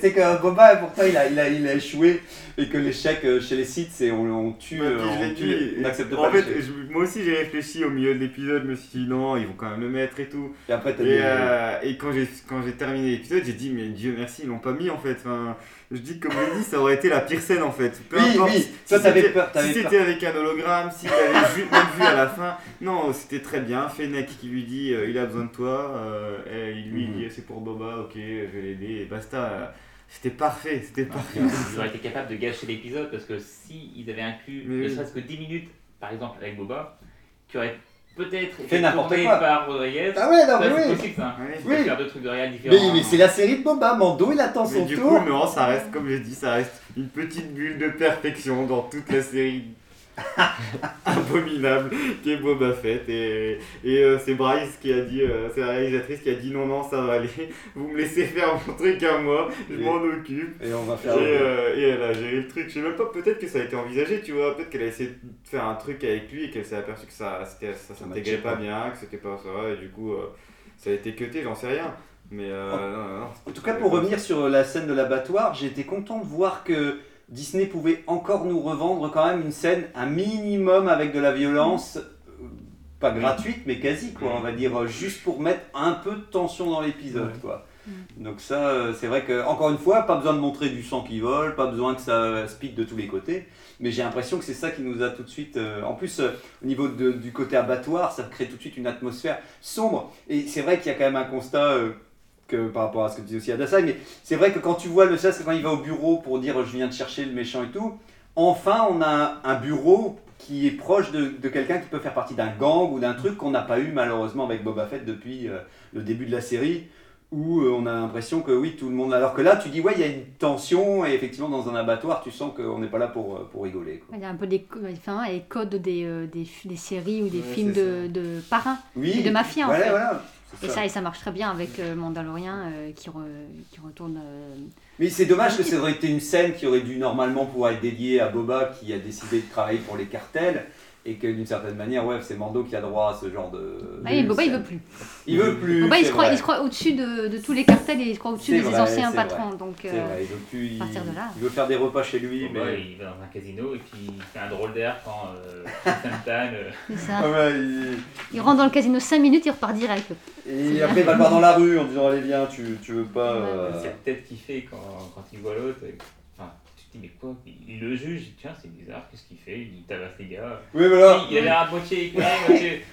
c'est que, que Boba, pourtant, il a, il, a, il a échoué et que l'échec euh, chez les sites, c'est on, on tue, Bah, euh, on, tue on n'accepte en pas fait, l'échec. je- moi aussi j'ai réfléchi au milieu de l'épisode, je me suis dit non, ils vont quand même le mettre et tout. Et après, t'as Et, dit, euh, et quand j'ai quand j'ai terminé l'épisode, j'ai dit mais Dieu merci, ils l'ont pas mis en fait. Enfin, je dis comme je dis, ça aurait été la pire scène en fait. Peu Oui, importe oui, si- ça, si t'avais peur, t'avais Si c'était avec un hologramme, s'il avait vu, même vu à la fin, non, c'était très bien. Fennec qui lui dit euh, il a besoin de toi, euh, et il lui Mhm. dit c'est pour Boba, ok, je vais l'aider et basta. C'était parfait, c'était parfait. Ils auraient été capables de gâcher l'épisode parce que si ils avaient inclus Mais ne serait-ce que 10 minutes, par exemple avec Boba, qui aurait peut-être Fait n'importe quoi. par Rodriguez, Ah ouais, non, ça, mais c'est oui. possible ça. Peux Oui. faire deux trucs de réel différents. Mais, mais c'est la série de Boba, Mando, il attend Mais son du tour. coup, non, ça reste, comme j'ai dit, ça reste une petite bulle de perfection dans toute la série. abominable qui est Boba Fett. Et, et euh, c'est Bryce qui a dit, euh, c'est la réalisatrice qui a dit non, non, ça va aller, vous me laissez faire mon truc à moi, je Et- m'en occupe. Et on va Et, faire. euh, et elle a géré le truc. Je sais même pas, peut-être que ça a été envisagé, tu vois. Peut-être qu'elle a essayé de faire un truc avec lui et qu'elle s'est aperçue que ça, ça s'intégrait pas bien, que c'était pas ça. Et du coup, ça a été cuté, j'en sais rien. Mais En- non, non, non, En tout cas, pour revenir sur la scène de l'abattoir, j'étais content de voir que Disney pouvait encore nous revendre quand même une scène, un minimum avec de la violence, euh, pas gratuite, mais quasi, quoi, on va dire, euh, juste pour mettre un peu de tension dans l'épisode, Ouais. quoi. Donc ça, euh, c'est vrai que, encore une fois, pas besoin de montrer du sang qui vole, pas besoin que ça speed de tous les côtés, mais j'ai l'impression que c'est ça qui nous a tout de suite... euh, en plus, euh, au niveau de- du côté abattoir, ça crée tout de suite une atmosphère sombre, et c'est vrai qu'il y a quand même un constat... que par rapport à ce que tu dis aussi à Dasai, mais c'est vrai que quand tu vois le SAS, quand il va au bureau pour dire je viens de chercher le méchant et tout, enfin on a un bureau qui est proche de, de quelqu'un qui peut faire partie d'un gang ou d'un truc qu'on n'a pas eu malheureusement avec Boba Fett depuis euh, le début de la série, où euh, on a l'impression que oui, tout le monde. Alors que là, tu dis ouais, il y a une tension, et effectivement, dans un abattoir, tu sens qu'on n'est pas là pour, euh, pour rigoler. quoi. Il y a un peu des, enfin, les codes des, euh, des, des séries ou des Ouais, films de, de parrains Oui, de mafia en fait. voilà, et ça. ça. et ça marche très bien avec euh, Mandalorian euh, qui, re- qui retourne. euh, Mais c'est dommage que ça aurait été une scène qui aurait dû normalement pouvoir être dédiée à Boba qui a décidé de travailler pour les cartels et que d'une certaine manière, ouais, c'est Mando qui a droit à ce genre de. Ah oui, de Boba il veut plus. Il veut plus. Boba il c'est se croit, il se croit au-dessus de, de tous les cartels et il se croit au-dessus C'est des vrai, anciens c'est patrons. vrai. Donc C'est euh, vrai, il veut plus. Il, partir de là. il veut faire des repas chez lui, bah, mais. il va dans un casino et puis il fait un drôle d'air quand euh, euh, c'est ça. Ah ouais, il- Il rentre dans le casino 5 minutes, il repart direct. Et après, il va le voir dans la rue en disant Allez, viens, tu, tu veux pas. euh, cette tête qu'il fait quand, quand il voit l'autre. et- Mais quoi Il, le juge, il dit, tiens, c'est bizarre, qu'est-ce qu'il fait? Il tabasse les gars. Oui, voilà. Il a l'air à moitié éclairé, moitié.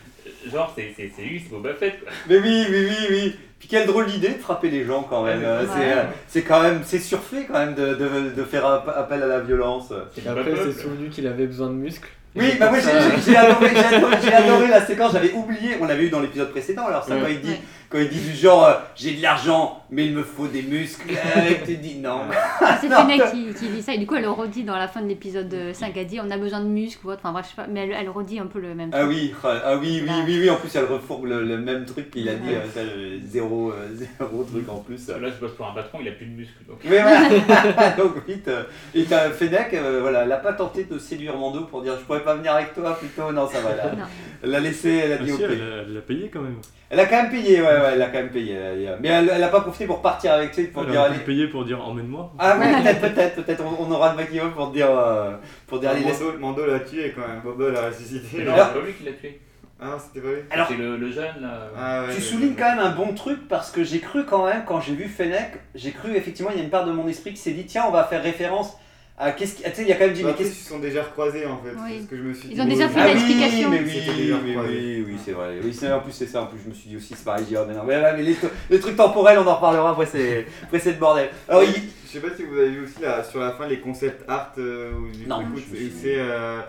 Genre, c'est c'est- c'est lui, c'est Boba Fett, quoi. Mais oui, oui, oui, oui. Puis quelle drôle d'idée de frapper les gens quand même. Ouais, Euh, ouais. C'est euh, c'est quand même, c'est surfait quand même de, de, de faire app- appel à la violence. Et après, il s'est souvenu qu'il avait besoin de muscles. Oui, bah moi j'ai ça- j'ai- j'ai adoré, j'ai adoré, j'ai adoré la séquence, j'avais oublié, on l'avait eu dans l'épisode précédent, alors ça Ouais. quand il dit, quand il dit du genre euh, j'ai de l'argent mais il me faut des muscles, euh, et tu te dis non. Ah, c'est. Fennec qui, qui dit ça et du coup elle le redit dans la fin de l'épisode 5 elle dit on a besoin de muscles ou autre, enfin bref je sais pas, mais elle, elle redit un peu le même Ah truc. oui, ah oui, oui, oui, oui, en plus elle refourgue le, le même truc qu'il a dit, euh, euh, zéro, euh, zéro truc en plus. Là, je bosse pour un patron, il a plus de muscles. Donc. Mais voilà, donc vite. Et t'as Fennec, euh, voilà, elle a pas tenté de séduire Mando pour dire je pourrais pas venir avec toi plutôt, non ça va là. Non. Elle l'a laissé, elle a Ah dit ok. elle l'a- elle l'a payé quand même. Elle a quand même payé, ouais, ouais, elle a quand même payé. elle a- Mais elle, elle a pas profité pour partir avec lui, pour Elle dire allez. payer pour dire emmène-moi. Ah ouais, peut-être, peut-être, peut-être, on, on aura le maximum pour dire, euh, pour dire allez, laisse. Mando, Mando l'a tué quand même, Boba l'a ressuscité. Non, Alors- c'est pas lui qui l'a tué. Ah, c'était pas lui Alors- C'est le, le jeune, là. Ah, ouais, Tu ouais, soulignes ouais. quand même un bon truc parce que j'ai cru quand même, quand j'ai vu Fennec, j'ai cru effectivement, il y a une part de mon esprit qui s'est dit tiens, on va faire référence à qu'est-ce qui. ah, Tu sais, il y a quand même dit, Bah, mais ils qu'est-ce se sont déjà recroisés en fait, Oui. c'est ce que je me suis Ils dit. ont déjà fait Ah oui, l'explication. mais oui, déjà oui, croisé. oui, oui, c'est vrai. Oui, c'est, en plus, c'est ça. En plus, je me suis dit aussi, c'est pareil. j'ai oh, mais non, mais, ouais, mais les, les trucs temporels, on en reparlera après, c'est, après, c'est le bordel. Alors, il- Je sais pas si vous avez vu aussi là, sur la fin les concepts art euh, où du Non, coup, je me c'est- suis- c'est euh,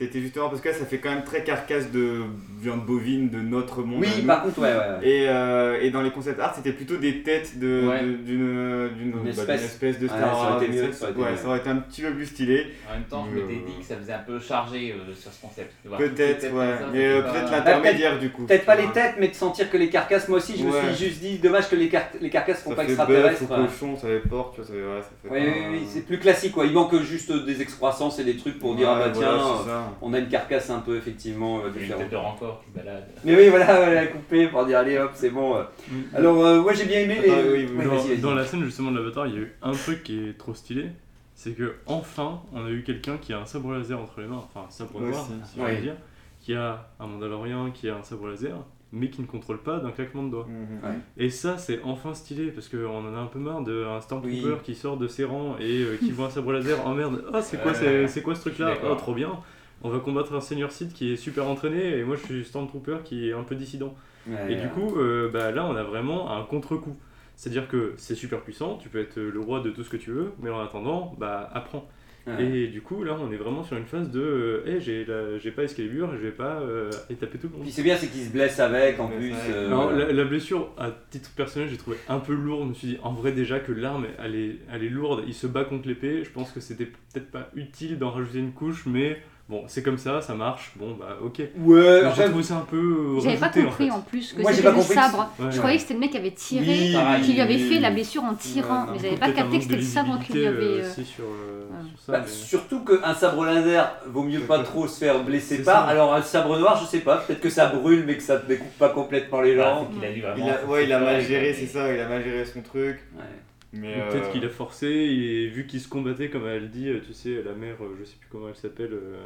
c'était justement parce que là ça fait quand même très carcasse de viande bovine de notre monde. à oui, nous. par contre, ouais, ouais. ouais. Et, euh, et dans les concepts art, c'était plutôt des têtes de- Ouais. de- d'une d'une Une bah, espèce. de Ouais, Star ça aurait Wars. ça ouais, ça aurait été un petit peu plus stylé. En même temps, je Euh, m'étais dit que ça faisait un peu chargé euh, sur ce concept. de Peut-être, ouais. ça, Mais euh, peut-être Bah, l'intermédiaire du coup. Peut-être pas tu les vois. têtes, mais de sentir que les carcasses, moi aussi, je me Ouais. suis juste dit, dommage que les, car- les carcasses font Ça pas extraterrestres. cochon, ça fait porc, tu vois, ça fait, ouais, ça fait Oui, oui, oui, c'est plus classique, quoi. Il manque juste des excroissances et des trucs pour dire, ah Ouais, bah tiens, c'est ça. On a une carcasse un peu, effectivement, euh, une différente. tête de rancor qui balade. Mais oui, voilà, la couper pour dire, allez hop, c'est bon. euh. Mm. Alors, euh, moi, j'ai bien aimé les. Attends, oui, Ouais, dans, vas-y, vas-y. dans la scène justement de l'avatar, il y a eu un truc qui est trop stylé. C'est que enfin, on a eu quelqu'un qui a un sabre laser entre les mains, enfin un sabre noir, si on ouais. veut dire, qui a un Mandalorien, qui a un sabre laser, mais qui ne contrôle pas d'un claquement de doigts. Mhm. Ouais. Et ça, c'est enfin stylé parce qu'on en a un peu marre d'un Stormtrooper Oui. qui sort de ses rangs et euh, qui voit un sabre laser. Oh merde, oh, c'est quoi, c'est- quoi ce truc-là? Oh, trop bien. On va combattre un seigneur Sith qui est super entraîné et moi je suis Stormtrooper qui est un peu dissident. Ouais, Et du coup, euh, bah, là, on a vraiment un contre-coup. C'est-à-dire que c'est super puissant, tu peux être le roi de tout ce que tu veux, mais en attendant, bah, apprends. Ouais. Et du coup, là, on est vraiment sur une phase de euh, hey, j'ai la- j'ai pas Excalibur, je vais pas euh, taper tout le monde. Puis c'est bien, c'est qu'il se blesse avec en plus. euh, Non, voilà. la, la blessure, à titre personnel, j'ai trouvé un peu lourde. Je me suis dit, en vrai, déjà que l'arme, elle est, elle est lourde, il se bat contre l'épée. Je pense que c'était peut-être pas utile d'en rajouter une couche, mais Bon, c'est comme ça, ça marche, bon bah ok. Ouais, j'ai fait, trouvé ça un peu. J'avais pas compris en plus que c'était le que sabre. ouais, je croyais que c'était le mec qui avait tiré, Oui, qui lui avait oui, fait la blessure en tirant. Ouais, mais j'avais pas capté que c'était le sabre qui lui avait. euh, euh, euh, ouais. sur ça. Bah, mais- surtout qu'un sabre laser vaut mieux pas trop se faire blesser par. Alors un sabre noir, je sais pas, peut-être que ça brûle mais que ça te découpe pas complètement les lu vraiment. Il a, faut ouais, il a qu'il mal géré, c'est ça, il a mal géré son truc. Mais Peut-être euh, qu'il a forcé et vu qu'il se combattait, comme elle dit, euh, tu sais, la mère, euh, je sais plus comment elle s'appelle, euh,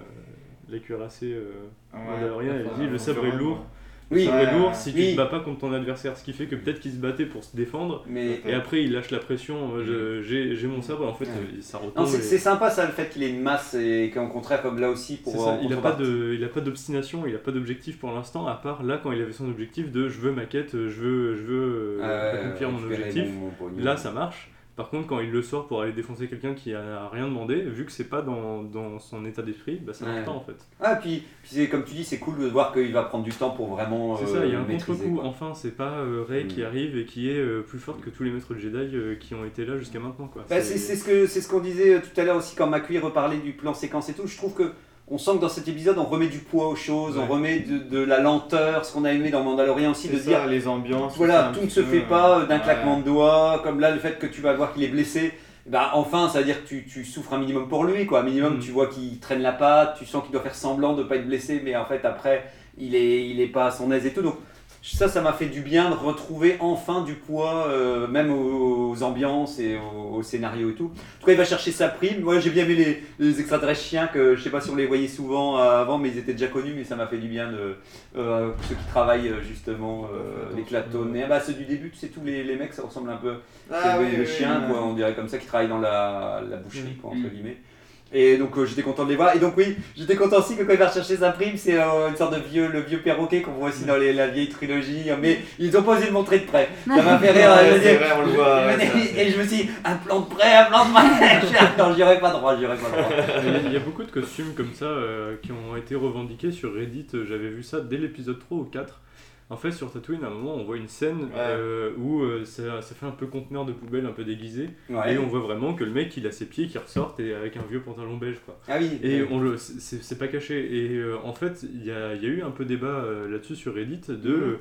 la cuirassée euh, Ouais. mandalorien, elle dit le sabre est lourd. Oui, sabre ouais, lourd si tu Oui. te bats pas contre ton adversaire, ce qui fait que peut-être qu'il se battait pour se défendre. Mais Et après, il lâche la pression. euh, je- J'ai j'ai mon sabre, en fait, Ouais. euh, ça retombe. c'est et- c'est sympa ça le fait qu'il ait une masse et qu'en contraire comme là aussi pour. Ça, il a pas contrepartie. de, il a pas d'obstination, il a pas d'objectif pour l'instant, à part là quand il avait son objectif de je veux ma quête, je veux, je veux euh, Euh, accomplir mon objectif. mon- mon pognon. Là, ça marche. Par contre, quand il le sort pour aller défoncer quelqu'un qui a rien demandé, vu que c'est pas dans, dans son état d'esprit, bah ça marche Ouais. pas en fait. Ah, puis, puis comme tu dis, c'est cool de voir qu'il va prendre du temps pour vraiment. C'est euh, ça, il y a un maîtriser, contre-coup. Enfin, c'est pas euh, Rey qui Mm. arrive et qui est euh, plus forte que tous les maîtres Jedi euh, qui ont été là jusqu'à maintenant. Bah, c'est ce que c'est ce qu'on disait euh, tout à l'heure aussi quand McQueen reparlait du plan séquence et tout. Je trouve que on sent que dans cet épisode on remet du poids aux choses, on remet de, de la lenteur, ce qu'on a aimé dans Mandalorian aussi, de C'est dire ça, les ambiances. voilà tout ne se peu, fait pas euh, d'un ouais. claquement de doigts, comme là le fait que tu vas voir qu'il est blessé. Bah enfin, ça veut dire que tu, tu souffres un minimum pour lui, quoi. Un minimum, Mm. tu vois qu'il traîne la patte, tu sens qu'il doit faire semblant de pas être blessé, mais en fait après, il est, il est pas à son aise et tout. Donc ça, ça m'a fait du bien de retrouver enfin du poids, euh, même aux, aux ambiances et au, au scénario et tout. En tout cas, il va chercher sa prime. Moi, j'ai bien aimé les, les extraterrestres chiens, que je sais pas si on les voyait souvent avant, mais ils étaient déjà connus, mais ça m'a fait du bien de euh, ceux qui travaillent euh, justement, euh, les clatones. Et, bah, ceux du début, tu sais, tous les, les mecs, ça ressemble un peu Ah, c'est oui, des oui, chiens, oui, quoi, oui. on dirait comme ça, qui travaillent dans la, la boucherie, quoi, entre Mm. guillemets. Et donc euh, j'étais content de les voir. Et donc oui, j'étais content aussi que quand il va rechercher sa prime, c'est euh, une sorte de vieux, le vieux perroquet qu'on voit aussi dans les- la vieille trilogie. Mais ils ont pas osé le montrer de près. Ça m'a fait rire. Ouais, c'est vrai, on le voit, ouais, et- et je me suis dit, un plan de près, un plan de près. Non, j'irai pas droit, j'irai pas droit. Il y, a, beaucoup de costumes comme ça euh, qui ont été revendiqués sur Reddit. J'avais vu ça dès l'épisode 3 ou 4. En fait, sur Tatooine, à un moment, on voit une scène euh, où euh, ça, ça fait un peu conteneur de poubelle, un peu déguisé. Ouais. Et on voit vraiment que le mec, il a ses pieds qui ressortent et avec un vieux pantalon beige. Quoi. Ah oui. Et ouais. on le, c'est c'est pas caché. Et euh, en fait, il y a, il y a eu un peu débat là-dessus sur Reddit de. Mhm.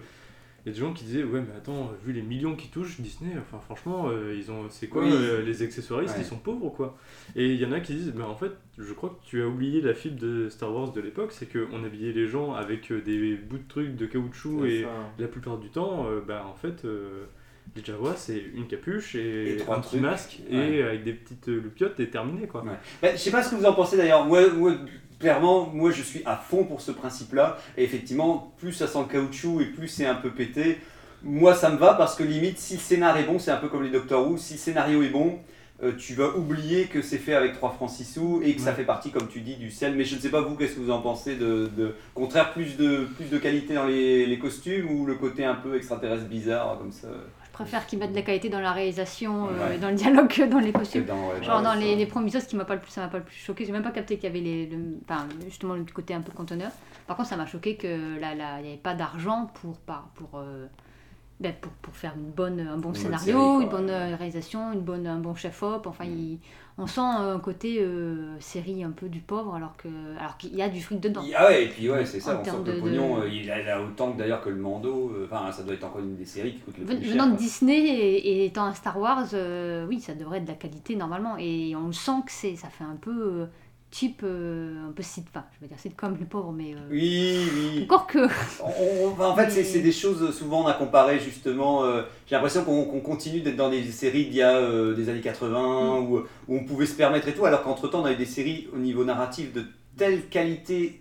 Il y a des gens qui disaient ouais mais attends vu les millions qui touchent Disney enfin franchement euh, ils ont c'est quoi Oui. euh, les accessoiristes? Ouais. ils sont pauvres ou quoi et il y en a qui disent mais en fait je crois que tu as oublié la fibre de Star Wars de l'époque c'est qu'on habillait les gens avec euh, des bouts de trucs de caoutchouc et ça. la plupart du temps euh, bah en fait les Jawas c'est une capuche et, un petit trucs. masque Ouais. et avec des petites loupiottes et terminé quoi Ouais. Bah, je sais pas ce que vous en pensez d'ailleurs. Moi, moi, clairement, moi je suis à fond pour ce principe-là. Et effectivement, plus ça sent le caoutchouc et plus c'est un peu pété. Moi ça me va parce que limite, si le scénario est bon, c'est un peu comme les Doctor Who. Si le scénario est bon, euh, tu vas oublier que c'est fait avec 3 francs 6 sous et que ça fait partie, comme tu dis, du sel. Mais je ne sais pas vous, qu'est-ce que vous en pensez de, de contraire plus de plus de qualité dans les, les costumes ou le côté un peu extraterrestre bizarre comme ça? Je préfère qu'ils mettent de la qualité dans la réalisation, euh, Ouais. dans le dialogue que dans les costumes. dans, Genre dans les, les premiers ce qui m'a pas le plus, ça m'a pas le plus choqué, j'ai même pas capté qu'il y avait les, le- enfin, justement le côté un peu conteneur. Par contre, ça m'a choqué que là, il n'y avait pas d'argent pour, par- pour, euh, ben, pour, pour faire une bonne, un bon scénario, série, une bonne euh, réalisation, une bonne, un bon chef-op. Enfin, il- on sent un côté euh, série un peu du pauvre, alors que alors qu'il y a du fric dedans. Ah ouais, et puis ouais, c'est ça, En on sent que le de- pognon, de- euh, il, a, autant que d'ailleurs que le Mando, euh, enfin ça doit être encore une des séries qui coûte le Ven- plus cher. Venant de. Disney et, et étant un Star Wars, euh, oui, ça devrait être de la qualité normalement. Et on sent que c'est, ça fait un peu euh, euh, un peu sit, enfin, je vais dire sitcom les pauvres, mais euh, Oui, oui. encore que. On- en fait, c'est c'est des choses, souvent on a comparé justement, euh, j'ai l'impression qu'on continue d'être dans des séries d'il y a des années 80 Mm. où, où on pouvait se permettre et tout, alors qu'entre temps on avait des séries au niveau narratif de telle qualité,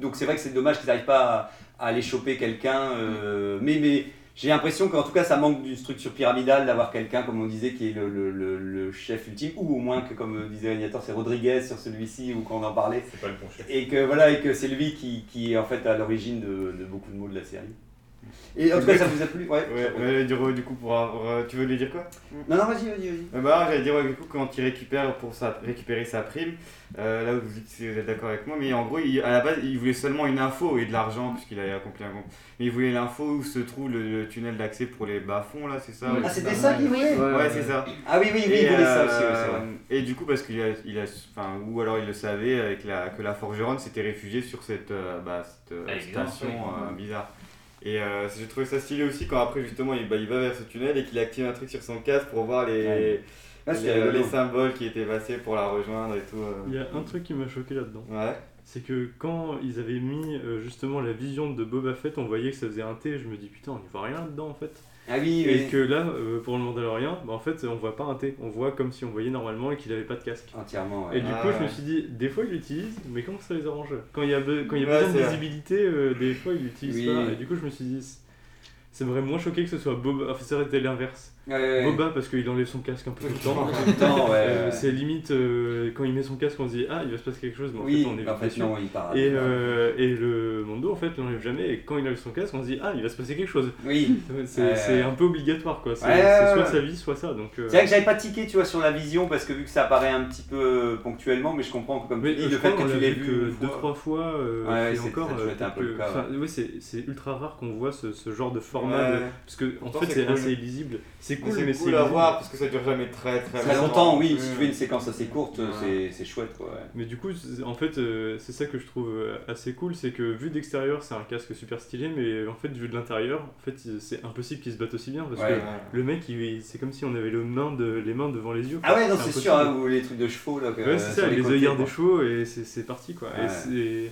donc c'est vrai que c'est dommage qu'ils n'arrivent pas à, à aller choper quelqu'un, mais, mais j'ai l'impression qu'en tout cas ça manque d'une structure pyramidale d'avoir quelqu'un, comme on disait, qui est le, le- le- le chef ultime, ou au moins que comme disait Régnator, c'est Rodriguez sur celui-ci, ou quand on en parlait, C'est pas le bon chef. et que voilà et que c'est lui qui, qui est en fait à l'origine de, de beaucoup de mots de la série. Et en tout cas, ça vous a plu Ouais. Ouais, ouais, du, du coup, pour avoir- tu veux lui dire quoi? Non, non, vas-y, vas-y, vas-y. Euh, Bah, j'allais dire, ouais, du coup, quand il récupère pour sa, récupérer sa prime, euh, là vous dites si vous êtes d'accord avec moi, mais en gros, il- à la base, il voulait seulement une info et de l'argent, puisqu'il avait accompli un compte. Mais il voulait l'info où se trouve le, le tunnel d'accès pour les bas-fonds, là, c'est ça? Ah, c'était ça qu'il voulait? Ouais, c'est ça. Ah oui, oui, oui, il Et, voulait ça euh, aussi, ouais, c'est vrai. Et du coup, parce qu'il a, il a, enfin, ou alors il le savait, avec la, que la forgeronne s'était réfugiée sur cette, euh, bah, cette euh, Ah, station euh, bizarre. Et euh, j'ai trouvé ça stylé aussi quand après justement il, bah, il va vers ce tunnel et qu'il active un truc sur son casque pour voir les, Ouais. Ah, les, symboles qui étaient passés pour la rejoindre et tout. euh. Il y a un truc qui m'a choqué là-dedans. Ouais. C'est que quand ils avaient mis euh, justement la vision de Boba Fett, on voyait que ça faisait un T. Je me dis putain, on y voit rien là-dedans en fait. Ah oui, Et oui. que là, euh, pour le Mandalorian, bah, en fait, on voit pas un T. On voit comme si on voyait normalement et qu'il avait pas de casque. Entièrement, ouais. Et du Ah coup, je me suis dit, des fois il l'utilise, mais comment ça les arrange? Quand il y a, be- quand il y a Ouais, besoin de visibilité, euh, des fois il l'utilise Oui. pas. Et du coup, je me suis dit, ça m'aurait moins choqué que ce soit Boba. Enfin, ça aurait été l'inverse. Ouais. Boba parce qu'il enlève son casque un peu tout le temps. Tout le temps, ouais, Euh, ouais. c'est limite euh, quand il met son casque, on se dit ah il va se passer quelque chose, mais en Oui, fait on est en fait, non, il part. Et, euh, et le Mondo en fait l'enlève jamais et quand il enlève son casque, on se dit ah il va se passer quelque chose. Oui. C'est un peu obligatoire quoi. C'est soit sa vie, soit ça. Donc. C'est vrai que j'avais pas tiqué, tu vois, sur la vision parce que vu que ça apparaît un petit peu ponctuellement, mais je comprends que comme Mais tu dis, le fait que tu l'a l'aies vu que deux trois fois et encore c'est ultra rare qu'on voit ce, genre de format parce que en fait c'est assez illisible c'est Mais cool c'est mais cool c'est à illisible. voir parce que ça dure jamais très très, Très longtemps, oui, si tu fais une séquence assez courte, Ouais. c'est- c'est chouette, quoi. ouais. Mais du coup, c'est- en fait, euh, c'est ça que je trouve euh, assez cool, c'est que vu d'extérieur, c'est un casque super stylé, mais en fait, vu de l'intérieur, en fait, c'est impossible qu'il se batte aussi bien parce Ouais. que le mec, c'est comme si on avait le main de, les mains devant les yeux. Ah ouais, non, c'est sûr, hein, ou les trucs de chevaux, là. que- Ouais, c'est ça, les, œillères des chevaux et c'est c'est parti quoi. Ouais. Et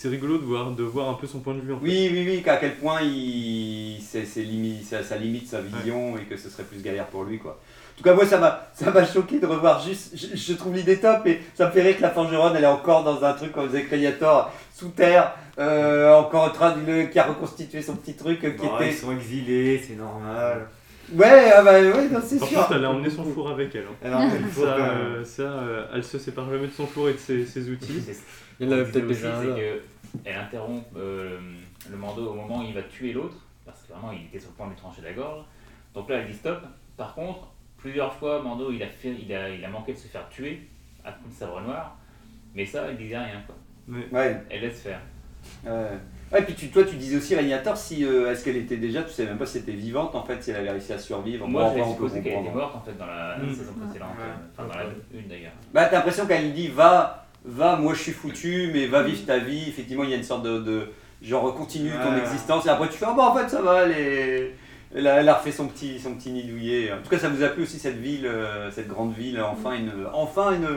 c'est- rigolo de voir, de voir un peu son point de vue en fait. Oui, oui, oui, qu'à quel point il... c'est, c'est limi- ça, ça limite sa vision et que ce serait plus galère pour lui, quoi. En tout cas, moi, ça m'a, ça m'a choqué de revoir juste. Je, je trouve l'idée top et ça me fait rire que la Forgeronne, elle est encore dans un truc comme faisait Creator, sous terre, euh, encore en train de. qui a reconstitué son petit truc euh, qui Bon, était. Ils sont exilés, c'est normal. Ouais, ah bah ouais, non, c'est Par sûr. contre, elle a emmené son four avec elle. hein. Elle a emmené le four, ça, même. euh, ça, euh, elle se sépare jamais de son four et de ses, ses outils. Il l'avait ce qu'on peut-être déjà aussi, un c'est là. que elle interrompt euh, le Mando au moment où il va tuer l'autre, parce que vraiment il était sur le point de lui trancher la gorge. Donc là, elle dit stop. Par contre, plusieurs fois, Mando il a, fait, il a, il a manqué de se faire tuer à coup de sabre noir, mais ça, elle disait rien quoi. Ouais. Elle laisse faire. Ouais. Ouais, puis tu, toi, tu disais aussi, Régnator, si, euh, est-ce qu'elle était déjà, tu sais même pas si elle était vivante, en fait, si elle avait réussi à survivre. Moi, peut supposé qu'elle était morte en fait dans la Mm. saison précédente, Ouais. euh, enfin dans la une d'ailleurs. Bah, t'as l'impression qu'elle dit va, va, moi je suis foutu, mais va vivre ta vie. Effectivement, il y a une sorte de. de genre, continue ton Ouais. existence. Et après, tu fais, ah bah en fait, ça va, elle, est- elle, a, elle a refait son petit, son petit nid douillet. En tout cas, ça vous a plu aussi cette ville, euh, cette grande ville, enfin une, enfin une,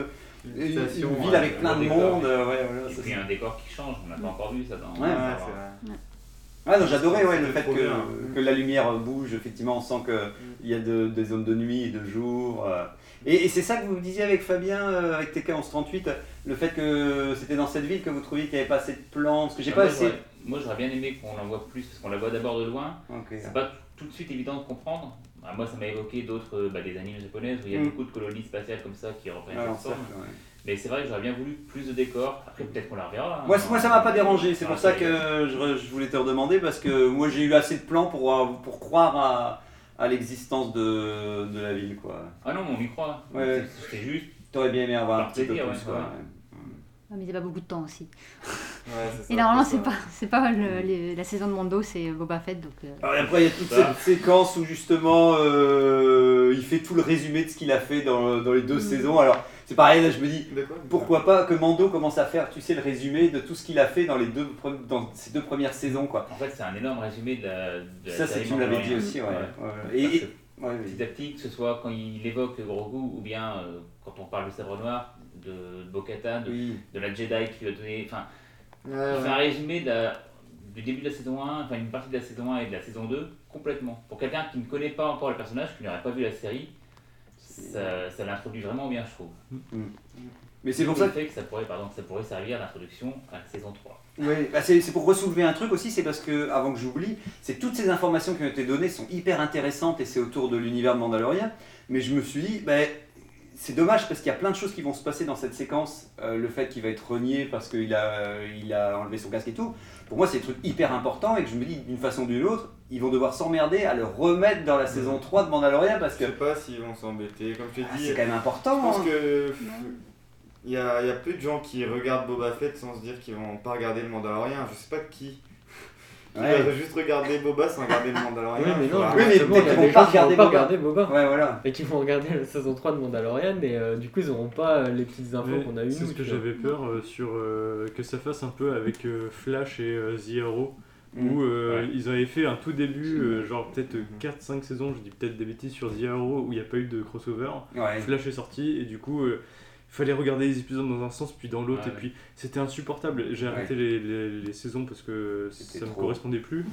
une, une station, ville avec plein de monde. euh, ouais, voilà, Et ça, puis c'est- un décor qui change, on n'a pas encore vu ça dans. Ouais, Ouais, c'est vrai. Ah non, j'adorais ouais, le fait que, que la lumière bouge, effectivement, on sent qu'il y a de- des zones de nuit et de jour. euh. Et, et c'est ça que vous disiez avec Fabien, euh, avec TK1138, le fait que c'était dans cette ville que vous trouviez qu'il n'y avait pas assez de plans, parce que j'ai Ah, pas moi, assez... j'aurais- Moi j'aurais bien aimé qu'on en voit plus, parce qu'on la voit d'abord de loin. Ok. C'est pas tout de suite évident de comprendre. Ah, moi ça m'a évoqué d'autres, euh, bah, des animes japonaises où il y a Mm. beaucoup de colonies spatiales comme ça qui reprennent Ah, en cette forme. cercle, ouais. Mais c'est vrai que j'aurais bien voulu plus de décors. Après peut-être qu'on la reverra. hein, Moi, moi ça m'a pas dérangé, c'est dans pour ça que je, je voulais te redemander, parce que moi j'ai eu assez de plans pour, euh, pour croire à, à l'existence de, de la ville. quoi. Ah non, mais on y croit. Ouais, C'était juste. T'aurais bien aimé avoir un petit peu plus. quoi. Ah, mais il n'y a pas beaucoup de temps aussi. Ouais, ça, Et normalement, c'est pas, c'est pas le- les- la saison de Mando, c'est Boba Fett. Donc, euh, Alors, et après, il y a toute cette séquence où justement euh, il fait tout le résumé de ce qu'il a fait dans, dans les deux Mm. saisons. Alors, c'est pareil, là je me dis, pourquoi pas que Mando commence à faire, tu sais, le résumé de tout ce qu'il a fait dans, les deux, dans ces deux premières saisons. quoi. En fait, c'est un énorme résumé de la. de Ça, c'est tu me l'avais dit aussi, ouais. Ouais. ouais. Et, et- petit à petit, que ce soit quand il évoque Grogu ou bien euh, quand on parle de sabre noir, de, Bo-Katan, de, Oui. de la Jedi qui lui a donné. Enfin, Ouais, il fait ouais. un résumé de la- du début de la saison 1, enfin une partie de la saison 1 et de la saison 2, complètement. Pour quelqu'un qui ne connaît pas encore le personnage, qui n'aurait pas vu la série, ça, ça l'introduit vraiment bien, je trouve. Mais c'est pour ça fait que ça pourrait, pardon, ça pourrait servir d'introduction à la saison 3. Oui, bah c'est pour ressoulever un truc aussi, c'est parce que, avant que j'oublie, c'est toutes ces informations qui ont été données sont hyper intéressantes et c'est autour de l'univers de Mandalorian. Mais je me suis dit, bah, c'est dommage parce qu'il y a plein de choses qui vont se passer dans cette séquence. Euh, le fait qu'il va être renié parce qu'il a, il a enlevé son casque et tout. Pour moi, c'est des trucs hyper importants et que je me dis d'une façon ou d'une autre, ils vont devoir s'emmerder à le remettre dans la saison 3 de Mandalorian parce que Je sais pas s'ils vont s'embêter. Comme je t'ai ah, dit, c'est quand même important. je pense hein. que il y a, il y a peu de gens qui regardent Boba Fett sans se dire qu'ils vont pas regarder le Mandalorian. Je sais pas qui. Qui Ouais. va juste regarder Boba sans regarder le Mandalorian. Oui, mais non, Oui, mais justement, il y a peut-être des qu'ils vont pas qui regarder Boba. regarder Boba. Ouais, voilà. Et qui vont regarder la saison 3 de Mandalorian, et euh, du coup, ils auront pas euh, les petites infos qu'on a eues. C'est ce que j'avais peur euh, sur euh, que ça fasse un peu avec euh, Flash et euh, The Arrow. Mm. Où euh, Ouais. ils avaient fait un tout début, euh, genre peut-être Mhm. 4-5 saisons, je dis peut-être des bêtises sur The Arrow, où il n'y a pas eu de crossover. Ouais. Flash est sorti et du coup euh, fallait regarder les épisodes dans un sens puis dans l'autre et puis c'était insupportable. J'ai Ouais. arrêté les, les- les saisons parce que ça me correspondait plus. Mhm.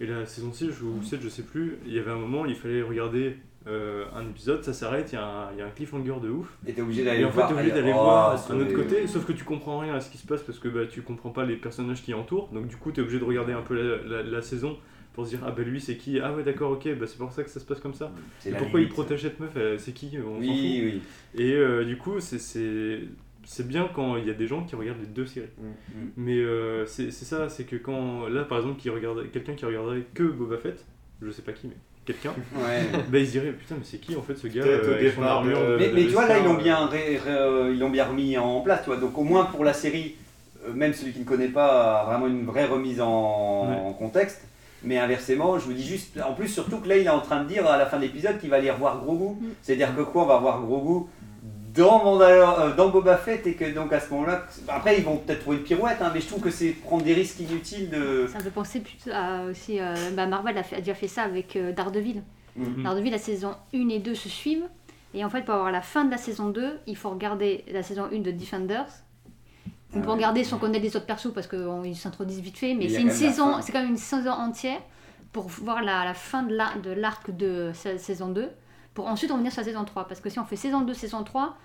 Et la saison 6 ou 7 je sais plus, il y avait un moment il fallait regarder euh, un épisode, ça s'arrête, il y, a un- il y a un cliffhanger de ouf. Et t'es obligé d'aller Et le en fait voir. t'es obligé d'aller Oh, voir un autre côté, sauf que tu comprends rien à ce qui se passe parce que bah, tu comprends pas les personnages qui entourent, donc du coup t'es obligé de regarder un peu la, la- la saison pour se dire ah bah lui c'est qui, ah ouais d'accord ok, bah c'est pour ça que ça se passe comme ça. C'est Et pourquoi il protège cette meuf, c'est qui, on s'en fout. Oui, oui. Et euh, du coup, c'est- c'est c'est bien quand il y a des gens qui regardent les deux séries. Mm. Mais euh, c'est c'est ça, c'est que quand. Là, par exemple, qui regarde, quelqu'un qui regarderait que Boba Fett, je sais pas qui, mais quelqu'un, Ouais. bah il se dirait Putain, mais c'est qui en fait ce gars euh, avec son départ armure de- de- Mais, de mais tu vois, là, ils l'ont euh, bien, ré- ré- euh, ils l'ont bien remis en place, tu vois. Donc, au moins pour la série, euh, même celui qui ne connaît pas a vraiment une vraie remise en, Ouais. en contexte. Mais inversement, je me dis juste, en plus, surtout que là, il est en train de dire à la fin de l'épisode qu'il va aller revoir Grogu. Mm. C'est-à-dire que quoi, on va voir Grogu dans, Mandalor- euh, dans Boba Fett et que donc à ce moment-là, après, ils vont peut-être trouver une pirouette, hein, mais je trouve que c'est prendre des risques inutiles de. Ça me fait penser plutôt à aussi. euh, bah, Marvel a, fait- a déjà fait ça avec euh, Daredevil. Mm. Daredevil, la saison 1 et 2 se suivent. Et en fait, pour avoir la fin de la saison 2, il faut regarder la saison 1 de Defenders. On peut regarder si on connaît les autres persos parce qu'ils s'introduisent vite fait, mais c'est une quand même la saison, c'est quand même une saison entière pour voir la, la fin de la- de l'arc de sa- saison 2, pour ensuite revenir sur la saison 3. Parce que si on fait saison 2, saison 3,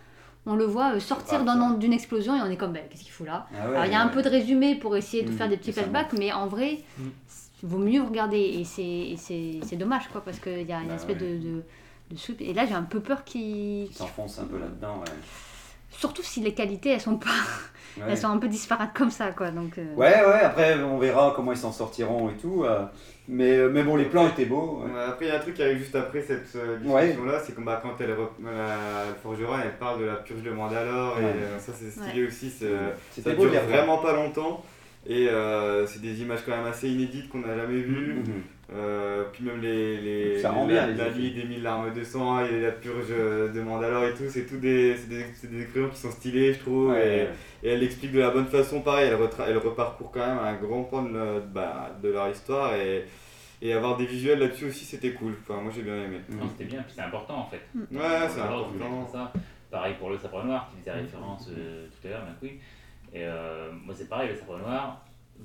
on le voit euh, sortir Ah, d'une explosion et on est comme, ben, qu'est-ce qu'il fout là? Ah ouais, Alors il y a un peu de résumé pour essayer de Mm, faire des petits flashbacks, mais en vrai, Mm. il vaut mieux regarder et c'est- et c'est c'est dommage quoi, parce qu'il y a une Bah espèce ouais. de, de, de soupe. Et là j'ai un peu peur qu'il. Ils s'enfoncent un peu là-dedans, ouais. Surtout si les qualités elles sont pas. Ouais. Elles sont un peu disparates comme ça quoi. Donc, euh, Ouais, ouais, après on verra comment ils s'en sortiront et tout. euh, mais, mais bon, les plans étaient beaux. ouais. Ouais, après, il y a un truc qui arrive juste après cette euh, Ouais. discussion-là, c'est que bah, quand elle, la forgeron, elle parle de la purge de Mandalore, Ouais. et euh, ça c'est stylé aussi, c'est- ça dure vraiment pas longtemps, et euh, c'est des images quand même assez inédites qu'on n'a jamais vues. Mhm. Euh, puis même les, les, Ça rend la, bien, les la nuit des mille larmes de sang et la purge de Mandalore et tout, c'est tout des, c'est des, c'est des expériences qui sont stylées, je trouve. Ouais. Et, et elle l'explique de la bonne façon, pareil, elle, retra- elle reparcourt quand même un grand pan de, le- bah, de leur histoire et, et avoir des visuels là-dessus aussi, c'était cool. Enfin, moi j'ai bien aimé. Non, c'était bien, puis c'est important en fait. Mm. Ouais, c'est important. ça. Pareil pour le sabre noir, qui faisait référence euh, tout à l'heure, McQueen. Et euh, moi, c'est pareil, le sabre noir,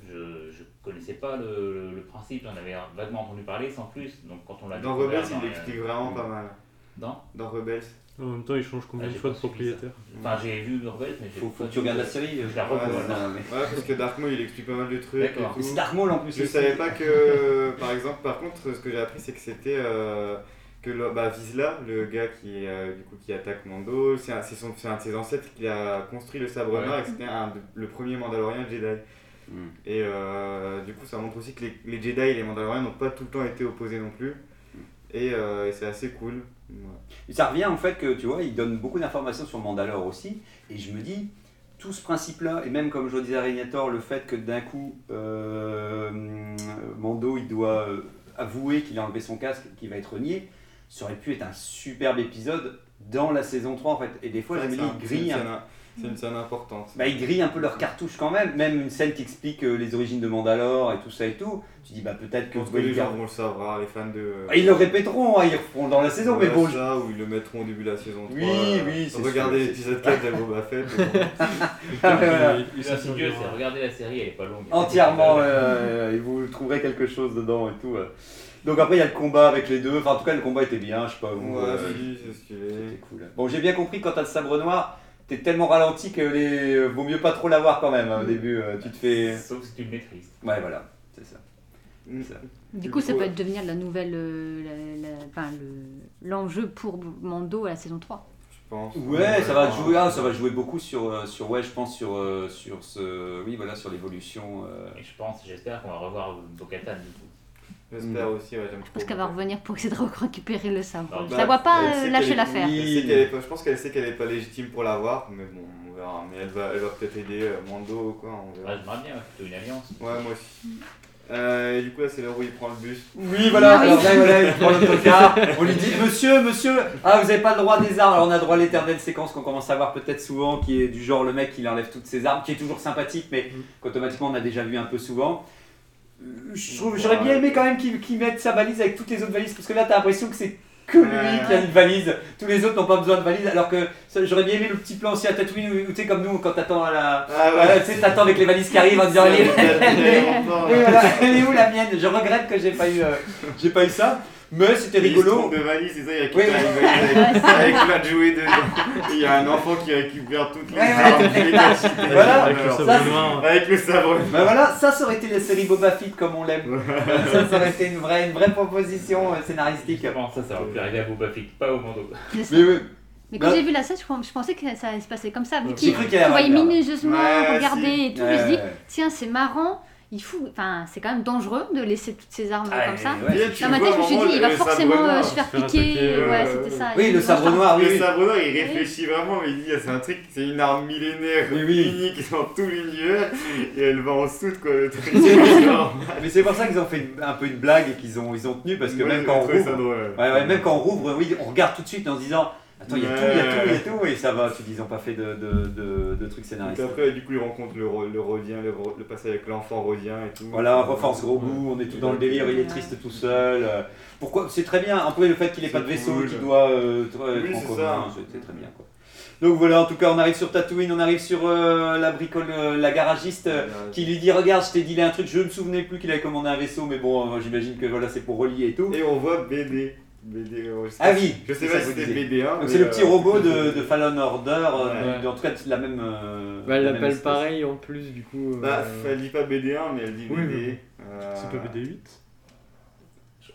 je, je connaissais pas le, le- le principe, j'en avais vaguement entendu parler sans plus. Donc quand on l'a Dans Rebels, il l'explique vraiment pas mal. Dans Dans Rebels. En même temps, il change combien Ah, de fois de propriétaire Enfin, j'ai vu Rebels, mais j'ai Faut, faut que tu regardes la série. Je la Ouais, non, mais- Ouais, parce que Dark Maul il explique pas mal de trucs. et D'accord. C'est Dark Maul en plus. Je savais pas que, par exemple, par contre, ce que j'ai appris, c'est que c'était euh, que le, bah, Vizsla, le gars qui, euh, du coup, qui attaque Mando, c'est un, c'est son- c'est un de ses ancêtres qui a construit le sabre Ouais. noir et c'était un le premier Mandalorien Jedi. Mm. Et euh, du coup, ça montre aussi que les, les Jedi et les Mandaloriens n'ont pas tout le temps été opposés non plus. Et, euh, et c'est assez cool. Ouais. Et Ça revient en fait que tu vois, il donne beaucoup d'informations sur Mandalore aussi. Et je me dis, tout ce principe-là, et même comme je le disais à Régnator, le fait que d'un coup, euh, Mando, il doit avouer qu'il a enlevé son casque, qu'il va être nié, ça aurait pu être un superbe épisode dans la saison 3 en fait. Et des fois, je me dis, grille, un- C'est une scène importante. bah, il grille un peu leur cartouche quand même. Même une scène qui explique euh, les origines de Mandalore et tout ça et tout. Tu dis, bah peut-être que que les gens vont le savoir, les fans de. Ah, Ils le répéteront, hein, ils le referont dans la saison, mais bon, ça, ou ils le mettront au début de la saison 3. Oui, oui, c'est Regardez l'épisode 4 de Boba Fett. et bon. Ah, C'est regarder la série, elle est pas longue. Entièrement, euh, et vous trouverez quelque chose dedans et tout. euh. Donc après, il y a le combat avec les deux. Enfin, en tout cas, le combat était bien, je sais pas. Ouais, euh, si, c'est stylé. C'était cool. Bon, j'ai bien compris quand t'as le sabre noir, t'es tellement ralenti que les... euh, vaut mieux pas trop l'avoir quand même. hein, au début, euh, tu te fais. Sauf si tu le maîtrises. Ouais, voilà, c'est ça. Mm. ça. Du coup, ça peut être devenir la nouvelle, euh, le- l'enjeu pour Mando à la saison 3. Je pense. Ouais, ça va jouer, ah, ça va jouer beaucoup sur, sur ouais, je pense sur, sur ce, oui, voilà, sur l'évolution. euh. Et je pense, j'espère qu'on va revoir Bo-Katan du coup. J'espère aussi, ouais, j'aime trop. Parce qu'elle va revenir pour essayer de récupérer le sabre. Bah, je la vois pas euh, lâcher l'affaire. Je pense qu'elle sait qu'elle est pas légitime pour l'avoir, mais bon, on verra. Mais elle va, elle va peut-être aider euh, Mando ou quoi, on verra. Ouais, j'aimerais bien, ouais, plutôt une alliance. Ouais, moi aussi. Euh, et du coup, là, c'est l'heure où il prend le bus. Oui, voilà, alors là, voilà, il prend l'autocar, on lui dit Monsieur, monsieur, ah, vous avez pas le droit des armes. Alors, on a droit à l'éternelle séquence qu'on commence à voir peut-être souvent, qui est du genre le mec qui enlève toutes ses armes, qui est toujours sympathique, mais qu'automatiquement on a déjà vu un peu souvent. J'aurais bien aimé quand même qu'il mette sa valise avec toutes les autres valises, parce que là, t'as l'impression que c'est que lui qui a une valise. Tous les autres n'ont pas besoin de valise, alors que j'aurais bien aimé le petit plan aussi à Tatooine où, où tu sais, comme nous, quand t'attends à la. Ah Voilà, tu sais, t'attends avec les valises qui arrivent en disant elle est, elle où la mienne? Je regrette que j'ai pas eu, euh, j'ai pas eu ça, mais c'était Il se rigolo. trompe de valise, c'est ça, il récupère Oui. une valise avec, dedans. Il y a un enfant qui récupère toutes les Ouais, armes. Voilà. Avec le sabre. Avec le sabre. Bah voilà, ça, ça aurait été la série Boba Fett comme on l'aime. ça, ça aurait été une vraie, une vraie proposition euh, scénaristique. Comment ça, ça aurait pu arriver à Boba Fett, pas au Mando. Mais oui. Mais quand Bah- j'ai vu la scène, je, pens- je pensais que ça allait se passer comme ça. Vu qu'il voyait minutieusement Ouais, regarder si. et tout. Ouais, je me dis, ouais. tiens, c'est marrant. Il fout, enfin, c'est quand même dangereux de laisser toutes ces armes Ah, comme ça. ouais, Dans ma tête, je me suis dit, il va forcément euh, noir. se faire piquer. Ouais, ouais, c'était ça. Oui, le sabre noir, oui. le sabre noir, il réfléchit vraiment, mais il dit c'est un truc, c'est une arme millénaire Oui, oui. unique dans tout l'univers et elle va en soute quoi. Le truc. Mais c'est pour ça qu'ils ont fait un peu une blague et qu'ils ont, ils ont tenu parce que Ouais, même quand ça rouvre, ouais, même quand on rouvre, oui, on regarde tout de suite en se disant Attends, il y a tout, il y a tout, il y a tout, et ça va. Tu dis, ils ont pas fait de, de, de, de trucs scénaristiques. après, du coup, il rencontre le, ro- le rodien, le, le passage avec l'enfant rodien et tout. Voilà, reforce gros goût, on est tout dans le délire, il est triste tout seul. euh, Pourquoi C'est très bien. Après, le fait qu'il ait pas de vaisseau cool. qui doit euh, Oui, être en c'est commun, c'était très bien. Quoi. Donc voilà, en tout cas, on arrive sur Tatooine, on arrive sur euh, la bricole, euh, la garagiste. euh, qui lui dit regarde je t'ai dit un truc je me souvenais plus qu'il avait commandé un vaisseau mais bon euh, j'imagine que voilà c'est pour relier et tout Et on voit BD. BD euh, je sais ah pas oui si- Je sais c'est pas si c'était disiez. BD1. donc mais, c'est le euh, petit robot de, de Fallen Order euh, Ouais. de- en tout cas de la même euh, Bah, elle l'appelle pareil en plus, du coup. euh, Bah, elle dit pas BD1, mais elle dit Oui, BD. mais euh, C'est pas BD8 Je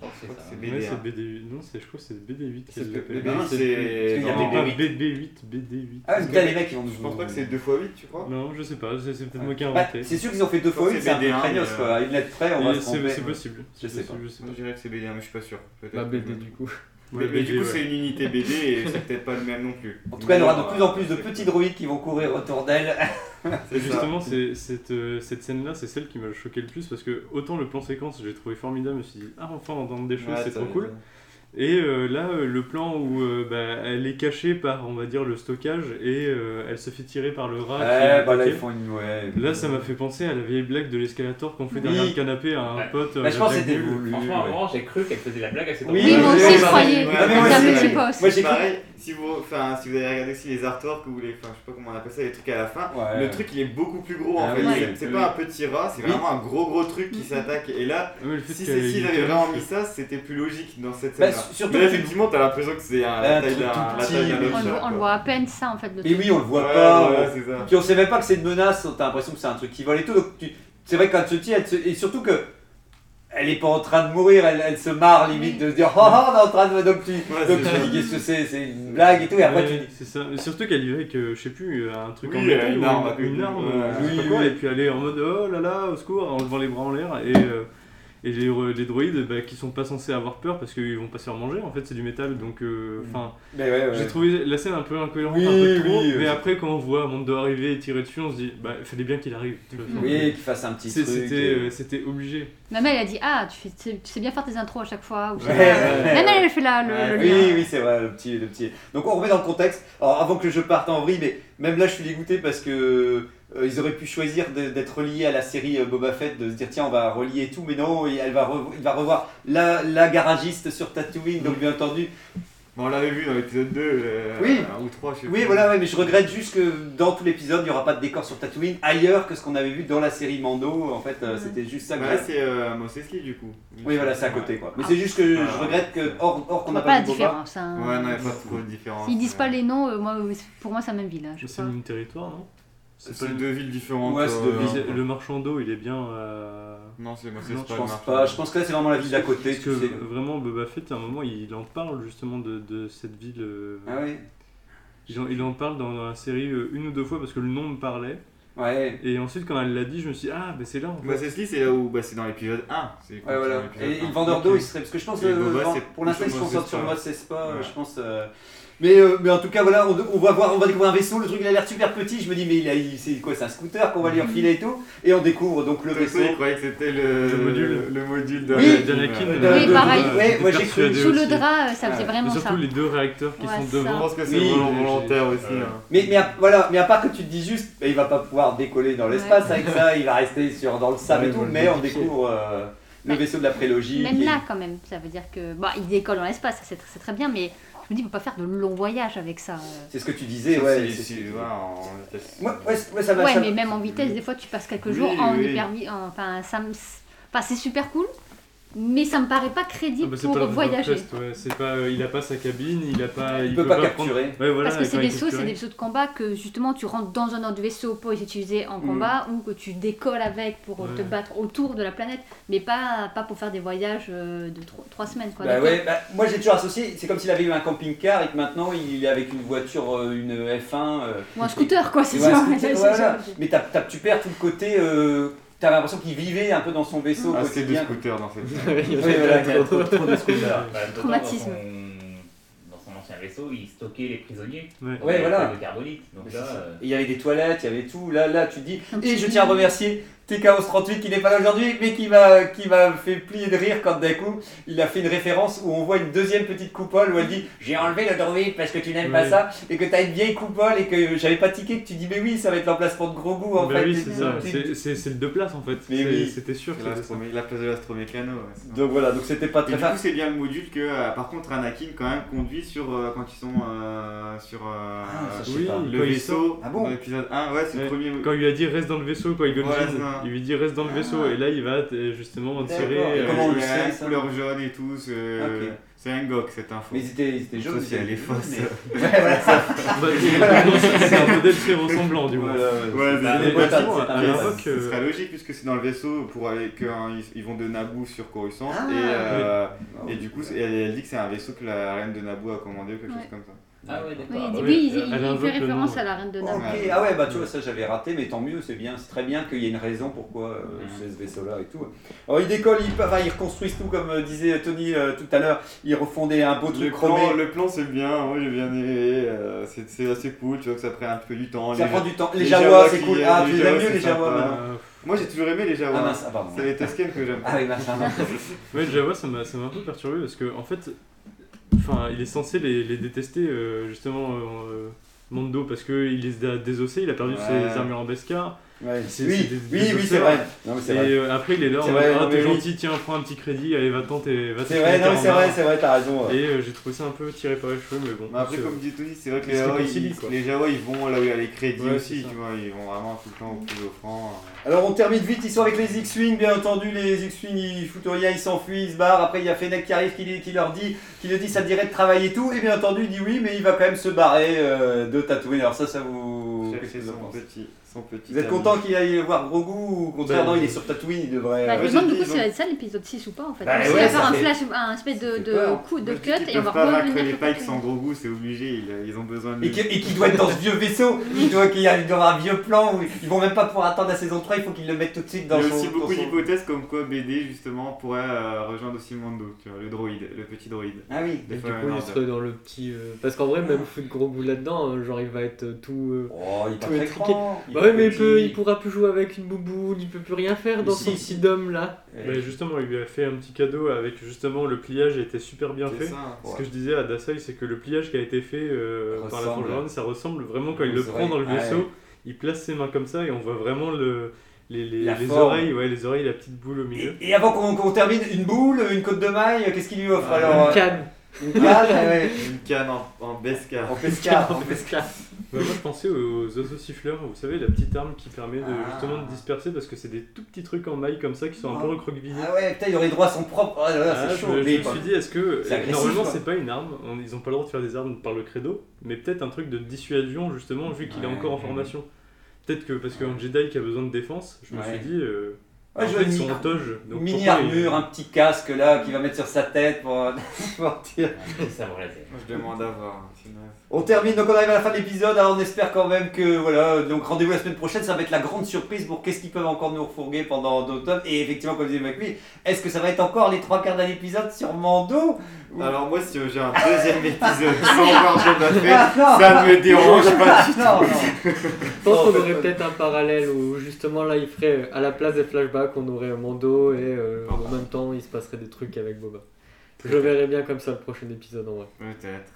crois que c'est ça. C'est Ouais, BD1. c'est BD8. Non, c'est- je crois que c'est BD8 C'est qu'elle l'appelle. BD8, Non, c'est- il y a Non, BD8. pas BD8, BD8. ah putain les mecs ils vont nous Je pense pas que c'est 2x8, tu crois Non, je sais pas, c'est peut-être moi qui ai Bah, inventé. c'est sûr qu'ils ont fait deux Je crois fois que une c'est c'est un peu BD1, craignos quoi à une lettre près on va se C'est tromper c'est possible. Je sais pas. dirais que c'est BD1, mais je suis pas sûr. Bah, BD du coup. Mais, du coup, ouais. c'est une unité BD et c'est peut-être pas le même non plus. en tout cas il y aura de plus en plus de petits droïdes qui vont courir autour d'elle justement, c'est- cette, euh, cette scène-là, c'est celle qui m'a choqué le plus parce que autant le plan séquence, j'ai trouvé formidable, je me suis dit, ah, enfin, entendre des choses, Ouais, c'est trop cool. Et euh, là, euh, le plan où euh, bah, elle est cachée par, on va dire, le stockage et euh, elle se fait tirer par le rat. qui ouais est bah là attaqué. ils font une ouais Là, ça m'a fait penser à la vieille blague de l'escalator qu'on fait Oui. derrière le canapé à un Ouais. pote. euh, bah, je la pense que blague c'était voulu Franchement, à un ouais. moment, j'ai cru qu'elle faisait la blague à cet Oui, Oui, moi aussi, je croyais. ouais, mais Comme moi un aussi, petit oui. poste. Moi, j'ai cru- Pareil, si vous, enfin, si vous avez regardé aussi les artworks ou les, enfin, je sais pas comment on appelle ça, les trucs à la fin, Ouais. le truc il est beaucoup plus gros en Ah fait. oui, C'est- oui. pas un petit rat, c'est Oui. vraiment un gros gros truc qui s'attaque. Et là, fait si qu'elle c'est- ait s'ils une avaient canne, vraiment mis ça, c'était plus logique dans cette Bah, scène. surtout Mais là, effectivement, t'as l'impression que c'est un, la taille truc d'un On, le- voit à peine ça en fait. Et oui, on le voit pas. Puis on sait même pas que c'est une menace, t'as l'impression que c'est un truc qui vole et tout. C'est vrai que quand tu et surtout que elle est pas en train de mourir, elle, elle se marre limite de se dire oh, oh, on est en train de. Donc tu, Ouais, donc c'est tu dis qu'est-ce que c'est C'est une blague et tout. Et après Ouais, tu dis. c'est ça. Mais surtout qu'elle y va avec, euh, je sais plus, un truc Oui, en métal une ou arme, une, une- arme, ouais, je sais oui, pas quoi, oui. et puis elle est en mode oh là là, au secours, en levant les bras en l'air, et, euh, et les, les droïdes bah, qui sont pas censés avoir peur parce qu'ils vont pas se faire manger, en fait c'est du métal, donc euh, enfin, Mais ouais, ouais. j'ai trouvé la scène un peu incohérente, Oui, un peu trop, oui, mais euh, après quand on voit Mando arriver et tirer dessus, on se dit, bah il fallait bien qu'il arrive. Oui, qu'il fasse un petit truc. C'était et- euh, c'était obligé. Même elle a dit Ah, tu, fais, tu sais- tu sais bien faire tes intros à chaque fois. Ou Ouais, ouais. elle, elle fait là le, Ouais, le Oui, lien. oui, c'est vrai, le petit, le petit. Donc on remet dans le contexte. Alors avant que je parte en vrille, mais même là je suis dégoûté parce que euh, ils auraient pu choisir de- d'être reliés à la série euh, Boba Fett, de se dire tiens on va relier tout, mais non, elle va il va revoir la, la garagiste sur Tatooine, donc bien entendu. Bon, on l'avait vu dans l'épisode 2, euh, Oui. ou 3, je sais Oui, plus. voilà, ouais, mais je regrette juste que dans tout l'épisode il n'y aura pas de décor sur Tatooine ailleurs que ce qu'on avait vu dans la série Mando. En fait, euh, c'était juste ça que Bah, c'est euh, Mos Eisley, du coup. Oui, voilà, c'est à côté quoi. Mais Ah. c'est juste que je Ah. regrette que, hors, hors qu'on On n'a pas, pas Boba. différence. hein. Ouais, non, il n'y a pas trop de différence. S'ils disent pas les noms, euh, moi, euh, pour moi, c'est la même ville. hein, C'est le même territoire, non? C'est deux villes différentes. Ouais, c'est euh, deux villes. C'est- Le marchand d'eau, il est bien. euh, Non, c'est Mos Non, Eisley, Je pense pas, je pense que là c'est vraiment la ville d'à côté. Parce tu que sais. vraiment, Boba Fett, à un moment, il en parle justement de, de cette ville. euh, Ah oui Il en, il en parle dans la série euh, une ou deux fois parce que le nom me parlait. Ouais. Et ensuite, quand elle l'a dit, je me suis dit, ah, bah c'est là en fait. Bah, c'est c'est là où bah, c'est dans l'épisode 1. c'est quand Ouais, c'est voilà. Et, et 1. le vendeur d'eau, il serait. Parce que je pense que Boba, euh, c'est pour l'instant, il se plutôt concentre sur. Espa, euh, Ouais. je pense. Euh, Mais, euh, mais en tout cas, voilà, on, on va voir, on va découvrir un vaisseau. Le truc, il a l'air super petit. Je me dis, mais il a- il- c'est quoi C'est un scooter qu'on va lui refiler et tout. Et on découvre donc le vaisseau, vaisseau. croyait que c'était le, Le module. le module de Oui. d'Anakin, euh, Oui, de- pareil. de- Ouais, de moi, j'ai persuader cru. Sous le drap, euh, ça Ouais. faisait Mais vraiment ça. surtout les deux réacteurs qui Ouais, sont ça. Je devant. pense que c'est Oui, volontaire aussi. euh, hein. Mais, mais à- voilà, mais à part que tu te dis juste, bah, il va pas pouvoir décoller dans l'espace avec ça, il va rester sur, dans le sable et tout, mais on découvre euh, le vaisseau de la prélogie. Même là, quand même, ça veut dire que. Bah, il décolle dans l'espace, c'est très bien, mais je me dis, il ne peut pas faire de longs voyages avec ça. euh. C'est ce que tu disais, ouais. si- c'est- si- c'est- ouais, en vitesse. Ouais, c'est- ouais, ça va. Ouais, ça- mais même en vitesse, des fois, tu passes quelques Oui, jours en oui. en- Enfin, ça me- enfin, c'est super cool, mais ça me paraît pas Ah crédible bah, c'est pour pas voyager. Ouais. C'est pas, euh, il a pas sa cabine, il a pas, Il peut pas capturer. prendre- Ouais, voilà, Parce que il ces pas vaisseaux, c'est capturer. des vaisseaux de combat que justement tu rentres dans un autre vaisseau pour les utiliser en combat ou que tu décolles avec pour te battre autour de la planète, mais pas, pas pour faire des voyages euh, de tro- trois semaines. Quoi. Bah bah, moi j'ai toujours associé, c'est comme s'il avait eu un camping-car et que maintenant il est avec une voiture, euh, une F1. euh, Ou un scooter, quoi, c'est ça. scooter, C'est voilà. ça. Mais t'as- t'as- tu perds tout le côté. Euh, T'avais l'impression qu'il vivait un peu dans son vaisseau Ah, c'est deux quotidien. scooters dans cette Il y Oui, avait voilà, trop- il y a trop, trop de scooters. Bah, Traumatisme. Dans son, dans son ancien vaisseau, il stockait les prisonniers. Ouais. Voilà. Carbonite. Donc là, euh, Il y avait des toilettes, il y avait tout. Là, là, tu te dis. Donc, Et tu je dis- tiens à remercier TKOS38 qui n'est pas là aujourd'hui, mais qui m'a qui m'a fait plier de rire quand d'un coup il a fait une référence où on voit une deuxième petite coupole où elle dit J'ai enlevé le droïde parce que tu n'aimes pas ça et que t'as une vieille coupole et que j'avais pas tiqué que tu dis Mais oui, ça va être l'emplacement de gros goût en fait. oui, Et c'est tu- ça. tu- C'est- C'est c'est le deux places en fait. Mais oui. C'était sûr C'est que la place de l'astromécano. ouais. Donc voilà, donc c'était pas Et très du coup, c'est bien le module que, euh, par contre, Anakin quand même conduit sur euh, quand ils sont euh, sur euh, Ah, ça, Oui, le vaisseau. Ah bon dans l'épisode 1. Ouais, c'est Ouais. le premier. Quand il lui a dit reste dans le vaisseau, quand il c'est ça. il lui dit reste dans le vaisseau et là il va euh, justement tirer. Et euh, comment on sait, couleur jaune et tout. C'est un gok cette info. Mais ils étaient, ils étaient jaunes. Sauf si elle est fausse. c'est un modèle très ressemblant du moins. Ouais, à- l'époque, Ce euh, serait logique puisque c'est dans le vaisseau pour aller que hein, ils, ils vont de Naboo sur Coruscant Ah, et, euh, oui. et du coup elle, elle dit que c'est un vaisseau que la reine de Naboo a commandé ou quelque Ouais. chose comme ça. Ah ouais, Oui, d'accord. il Ah bah oui, oui, il, fait référence à la reine de. Ouais. ah ouais, bah tu vois, ça j'avais raté, mais tant mieux, c'est bien, c'est très bien qu'il y ait une raison pourquoi euh, c'est ce vaisseau-là et tout. Alors ils décollent, ils, enfin, ils reconstruisent tout, comme euh, disait Tony euh, tout à l'heure, ils refondaient un beau Le truc plan, chromé. le plan c'est bien, moi j'ai bien aimé, euh, c'est c'est assez cool, tu vois que ça prend un peu du temps. Ça Les- prend du temps. Les les Jawas, Jawas c'est cool. Ah, tu les aimes mieux les Jawas maintenant Euh, Moi j'ai toujours aimé les Jawas. Ah mince, ah pardon. c'est les Tusken que j'aime. Ah oui, mince, ah, mince. Ouais, m'a ça m'a un peu perturbé parce que, en fait, enfin, il est censé les, les détester, euh, justement, euh, Mando, parce qu'il les a désossés, il a perdu Ouais. ses armures en Beskar. Ouais. C'est- Oui, c'est des- oui, des oui, c'est vrai. Non, mais c'est Et vrai. euh, après, il est là, en mode, ah, t'es gentil, tiens, prends un petit crédit, allez, va-t'en, t'es- va C'est vrai, non, mais c'est vrai, c'est vrai, t'as raison. Et euh, j'ai trouvé ça un peu tiré par les cheveux, mais bon. Mais après comme dit Tony, c'est vrai que les réconcilient, ils, les ils vont là où il y a les crédits Ouais, aussi, tu vois, ils vont vraiment tout le temps au plus offrant. Alors on termine vite, ils sont avec les X-Wing, bien entendu, les X-Wing ils foutent rien, ils s'enfuient, ils se barrent, après il y a Fennec qui arrive, qui, leur dit, qui leur dit ça dirait de travailler et tout, et bien entendu il dit oui, mais il va quand même se barrer euh, de Tatooine, alors ça, ça vous... Petit, son petit. Vous êtes ami. content qu'il aille voir Grogu ou au contraire, Bah, non, il est sur Tatooine, il devrait... Bah, euh, je me Ouais, demande du coup si ils ont- c'est ça l'épisode 6 ou pas en fait. Bah ouais, va ça faire un fait- flash, un espèce de, coup de cut et on va pas vaincre les Pikes sans gros goût, c'est obligé, ils, ils ont besoin de Et qui, et qui doit être dans ce vieux vaisseau, il doit, qu'il y a, il doit avoir un vieux plan où ils vont même pas pouvoir attendre la saison 3, il faut qu'ils le mettent tout de suite dans Il y a aussi beaucoup d'hypothèses comme quoi BD justement pourrait euh, rejoindre aussi Mando, tu vois, le droïde, le petit droïde. Ah oui. Du coup, il serait dans le petit. euh, Parce qu'en vrai, même foutre gros goût là-dedans, euh, genre il va être euh, tout. euh, Oh, il est ouais, mais il, peut, il pourra plus jouer avec une bouboune, il peut plus rien faire dans Si, son si. petit dôme là. Bah, justement, il lui a fait un petit cadeau avec justement le pliage était super bien fait. ça. Ce que je disais à Dassaï, c'est que le pliage qui a été fait euh, par la. Forgeronne, ça ressemble vraiment quand il le prend dans le Ah vaisseau, ouais. il place ses mains comme ça et on voit vraiment le, les, les, les oreilles, ouais, les oreilles, la petite boule au milieu. Et, et avant qu'on qu'on termine, une boule, une côte de maille, qu'est-ce qu'il lui offre Ah, alors Une canne. Une canne, ouais. Une canne en, en Beskar. En pescar, en. Ouais, moi je pensais aux oiseaux siffleurs, vous savez, la petite arme qui permet de, Ah. justement de disperser parce que c'est des tout petits trucs en maille comme ça qui sont un peu Ah. recroquevillés. Ah ouais, putain, il aurait droit à son propre. Oh là là, Ah, c'est je, chaud. je Mais me suis dit, est-ce que agressif, normalement quoi. c'est pas une arme, on- ils ont pas le droit de faire des armes par le credo, mais peut-être un truc de dissuasion justement vu qu'il est encore en formation. Peut-être que parce qu'un Jedi qui a besoin de défense, je me Ouais. suis dit, euh, Ouais, je veux une donc mini armure, un petit casque là qu'il va mettre sur sa tête pour, pour tirer. Sabre laser. Moi, je demande à voir. On termine, donc on arrive à la fin de l'épisode, alors on espère quand même que voilà, donc rendez-vous la semaine prochaine, ça va être la grande surprise pour qu'est-ce qu'ils peuvent encore nous refourguer pendant d'automne. Et effectivement, comme disait McMee, est-ce que ça va être encore les trois quarts d'un épisode sur Mando Ou- Alors moi, si j'ai un deuxième épisode sans voir Boba Ah, ça ne me dérange pas du tout. Non, non. Je pense qu'on aurait peut-être un parallèle où justement là il ferait euh, à la place des flashbacks on aurait un Mando et euh, en même temps il se passerait des trucs avec Boba. Je le verrais bien comme ça le prochain épisode en vrai. Peut-être.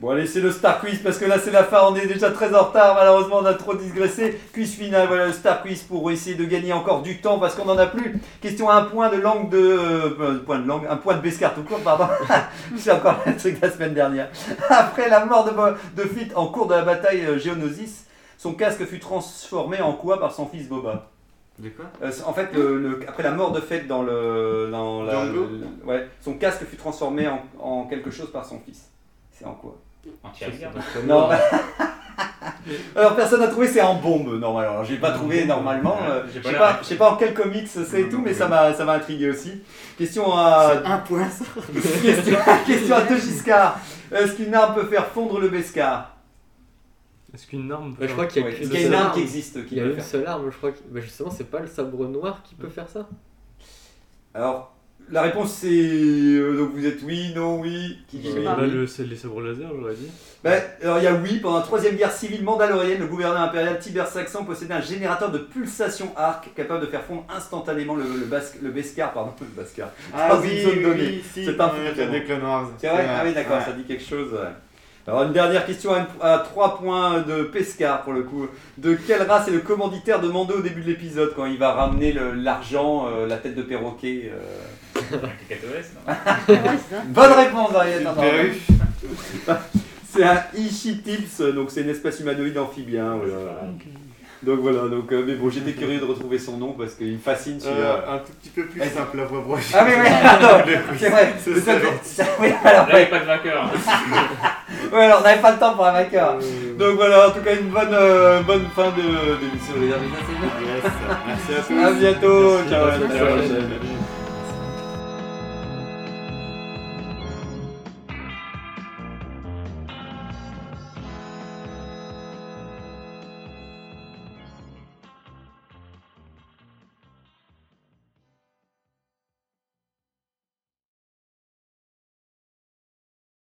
Bon allez, c'est le Star Quiz parce que là c'est la fin, on est déjà très en retard, malheureusement on a trop digressé. Quiz final, voilà le Star Quiz pour essayer de gagner encore du temps parce qu'on n'en a plus. Question à un point de langue de... euh, point de langue, un point de Bescar tout court, pardon. c'est encore le truc de la semaine dernière. Après la mort de, de Fleet en cours de la bataille euh, Geonosis, son casque fut transformé en quoi par son fils Boba? De quoi Euh, en fait, le- le- après la mort de Fett dans le... Dans la, Django le- ouais, son casque fut transformé en, en quelque chose par son fils. C'est en quoi Anti-avion. non. Alors personne n'a trouvé, c'est en bombe normalement. Alors j'ai pas trouvé normalement. euh, J'ai Je pas sais pas, pas en quel comics c'est et tout, mais ça m'a ça m'a intrigué aussi. Question à Un point ça. question, question à De Giscard. Est-ce qu'une arme peut faire fondre le Bescar? Est-ce qu'une arme peut Bah, je crois qu'il y a Ouais, y a une arme qui existe qui Il y a une faire seule arme, je crois que bah, justement c'est pas le sabre noir qui peut faire ça. Alors la réponse c'est euh, donc vous êtes oui, non, oui. Qui dit sais oui. Là, le- c'est les sabres laser, j'aurais dit. Ben, alors il y a oui, pendant la troisième guerre civile mandalorienne, le gouverneur impérial Tiber Saxon possédait un générateur de pulsation arc capable de faire fondre instantanément le, le, basque- le Beskar, pardon, le Beskar. Ah Dans oui, oui, oui, si. C'est un des Clone Wars. C'est vrai? Ah oui, d'accord, Ouais. ça dit quelque chose. ouais. Alors une dernière question à, une- à 3 points de Pescar pour le coup. De quelle race est le commanditaire de Mando au début de l'épisode quand il va ramener l'argent, euh, la tête de perroquet euh. Bonne réponse, Ariel. Perruque. C'est un Ishitips, donc c'est une espèce humanoïde amphibien. voilà. Donc voilà, donc, euh, mais bon, j'étais curieux de retrouver son nom parce qu'il me fascine. Euh, un tout petit peu plus Eh, simple à voix brochée. Ah oui, oui, attends, c'est vrai. Ce C'est ça, c'est- oui, alors, Là, il n'y a pas de vainqueur. ouais, alors on n'avait pas le temps pour un vainqueur. Euh, Donc voilà, en tout cas, une bonne, euh, bonne fin de- d'émission, les amis. Ça. Yes, merci à tous. À bientôt. Merci, Ciao,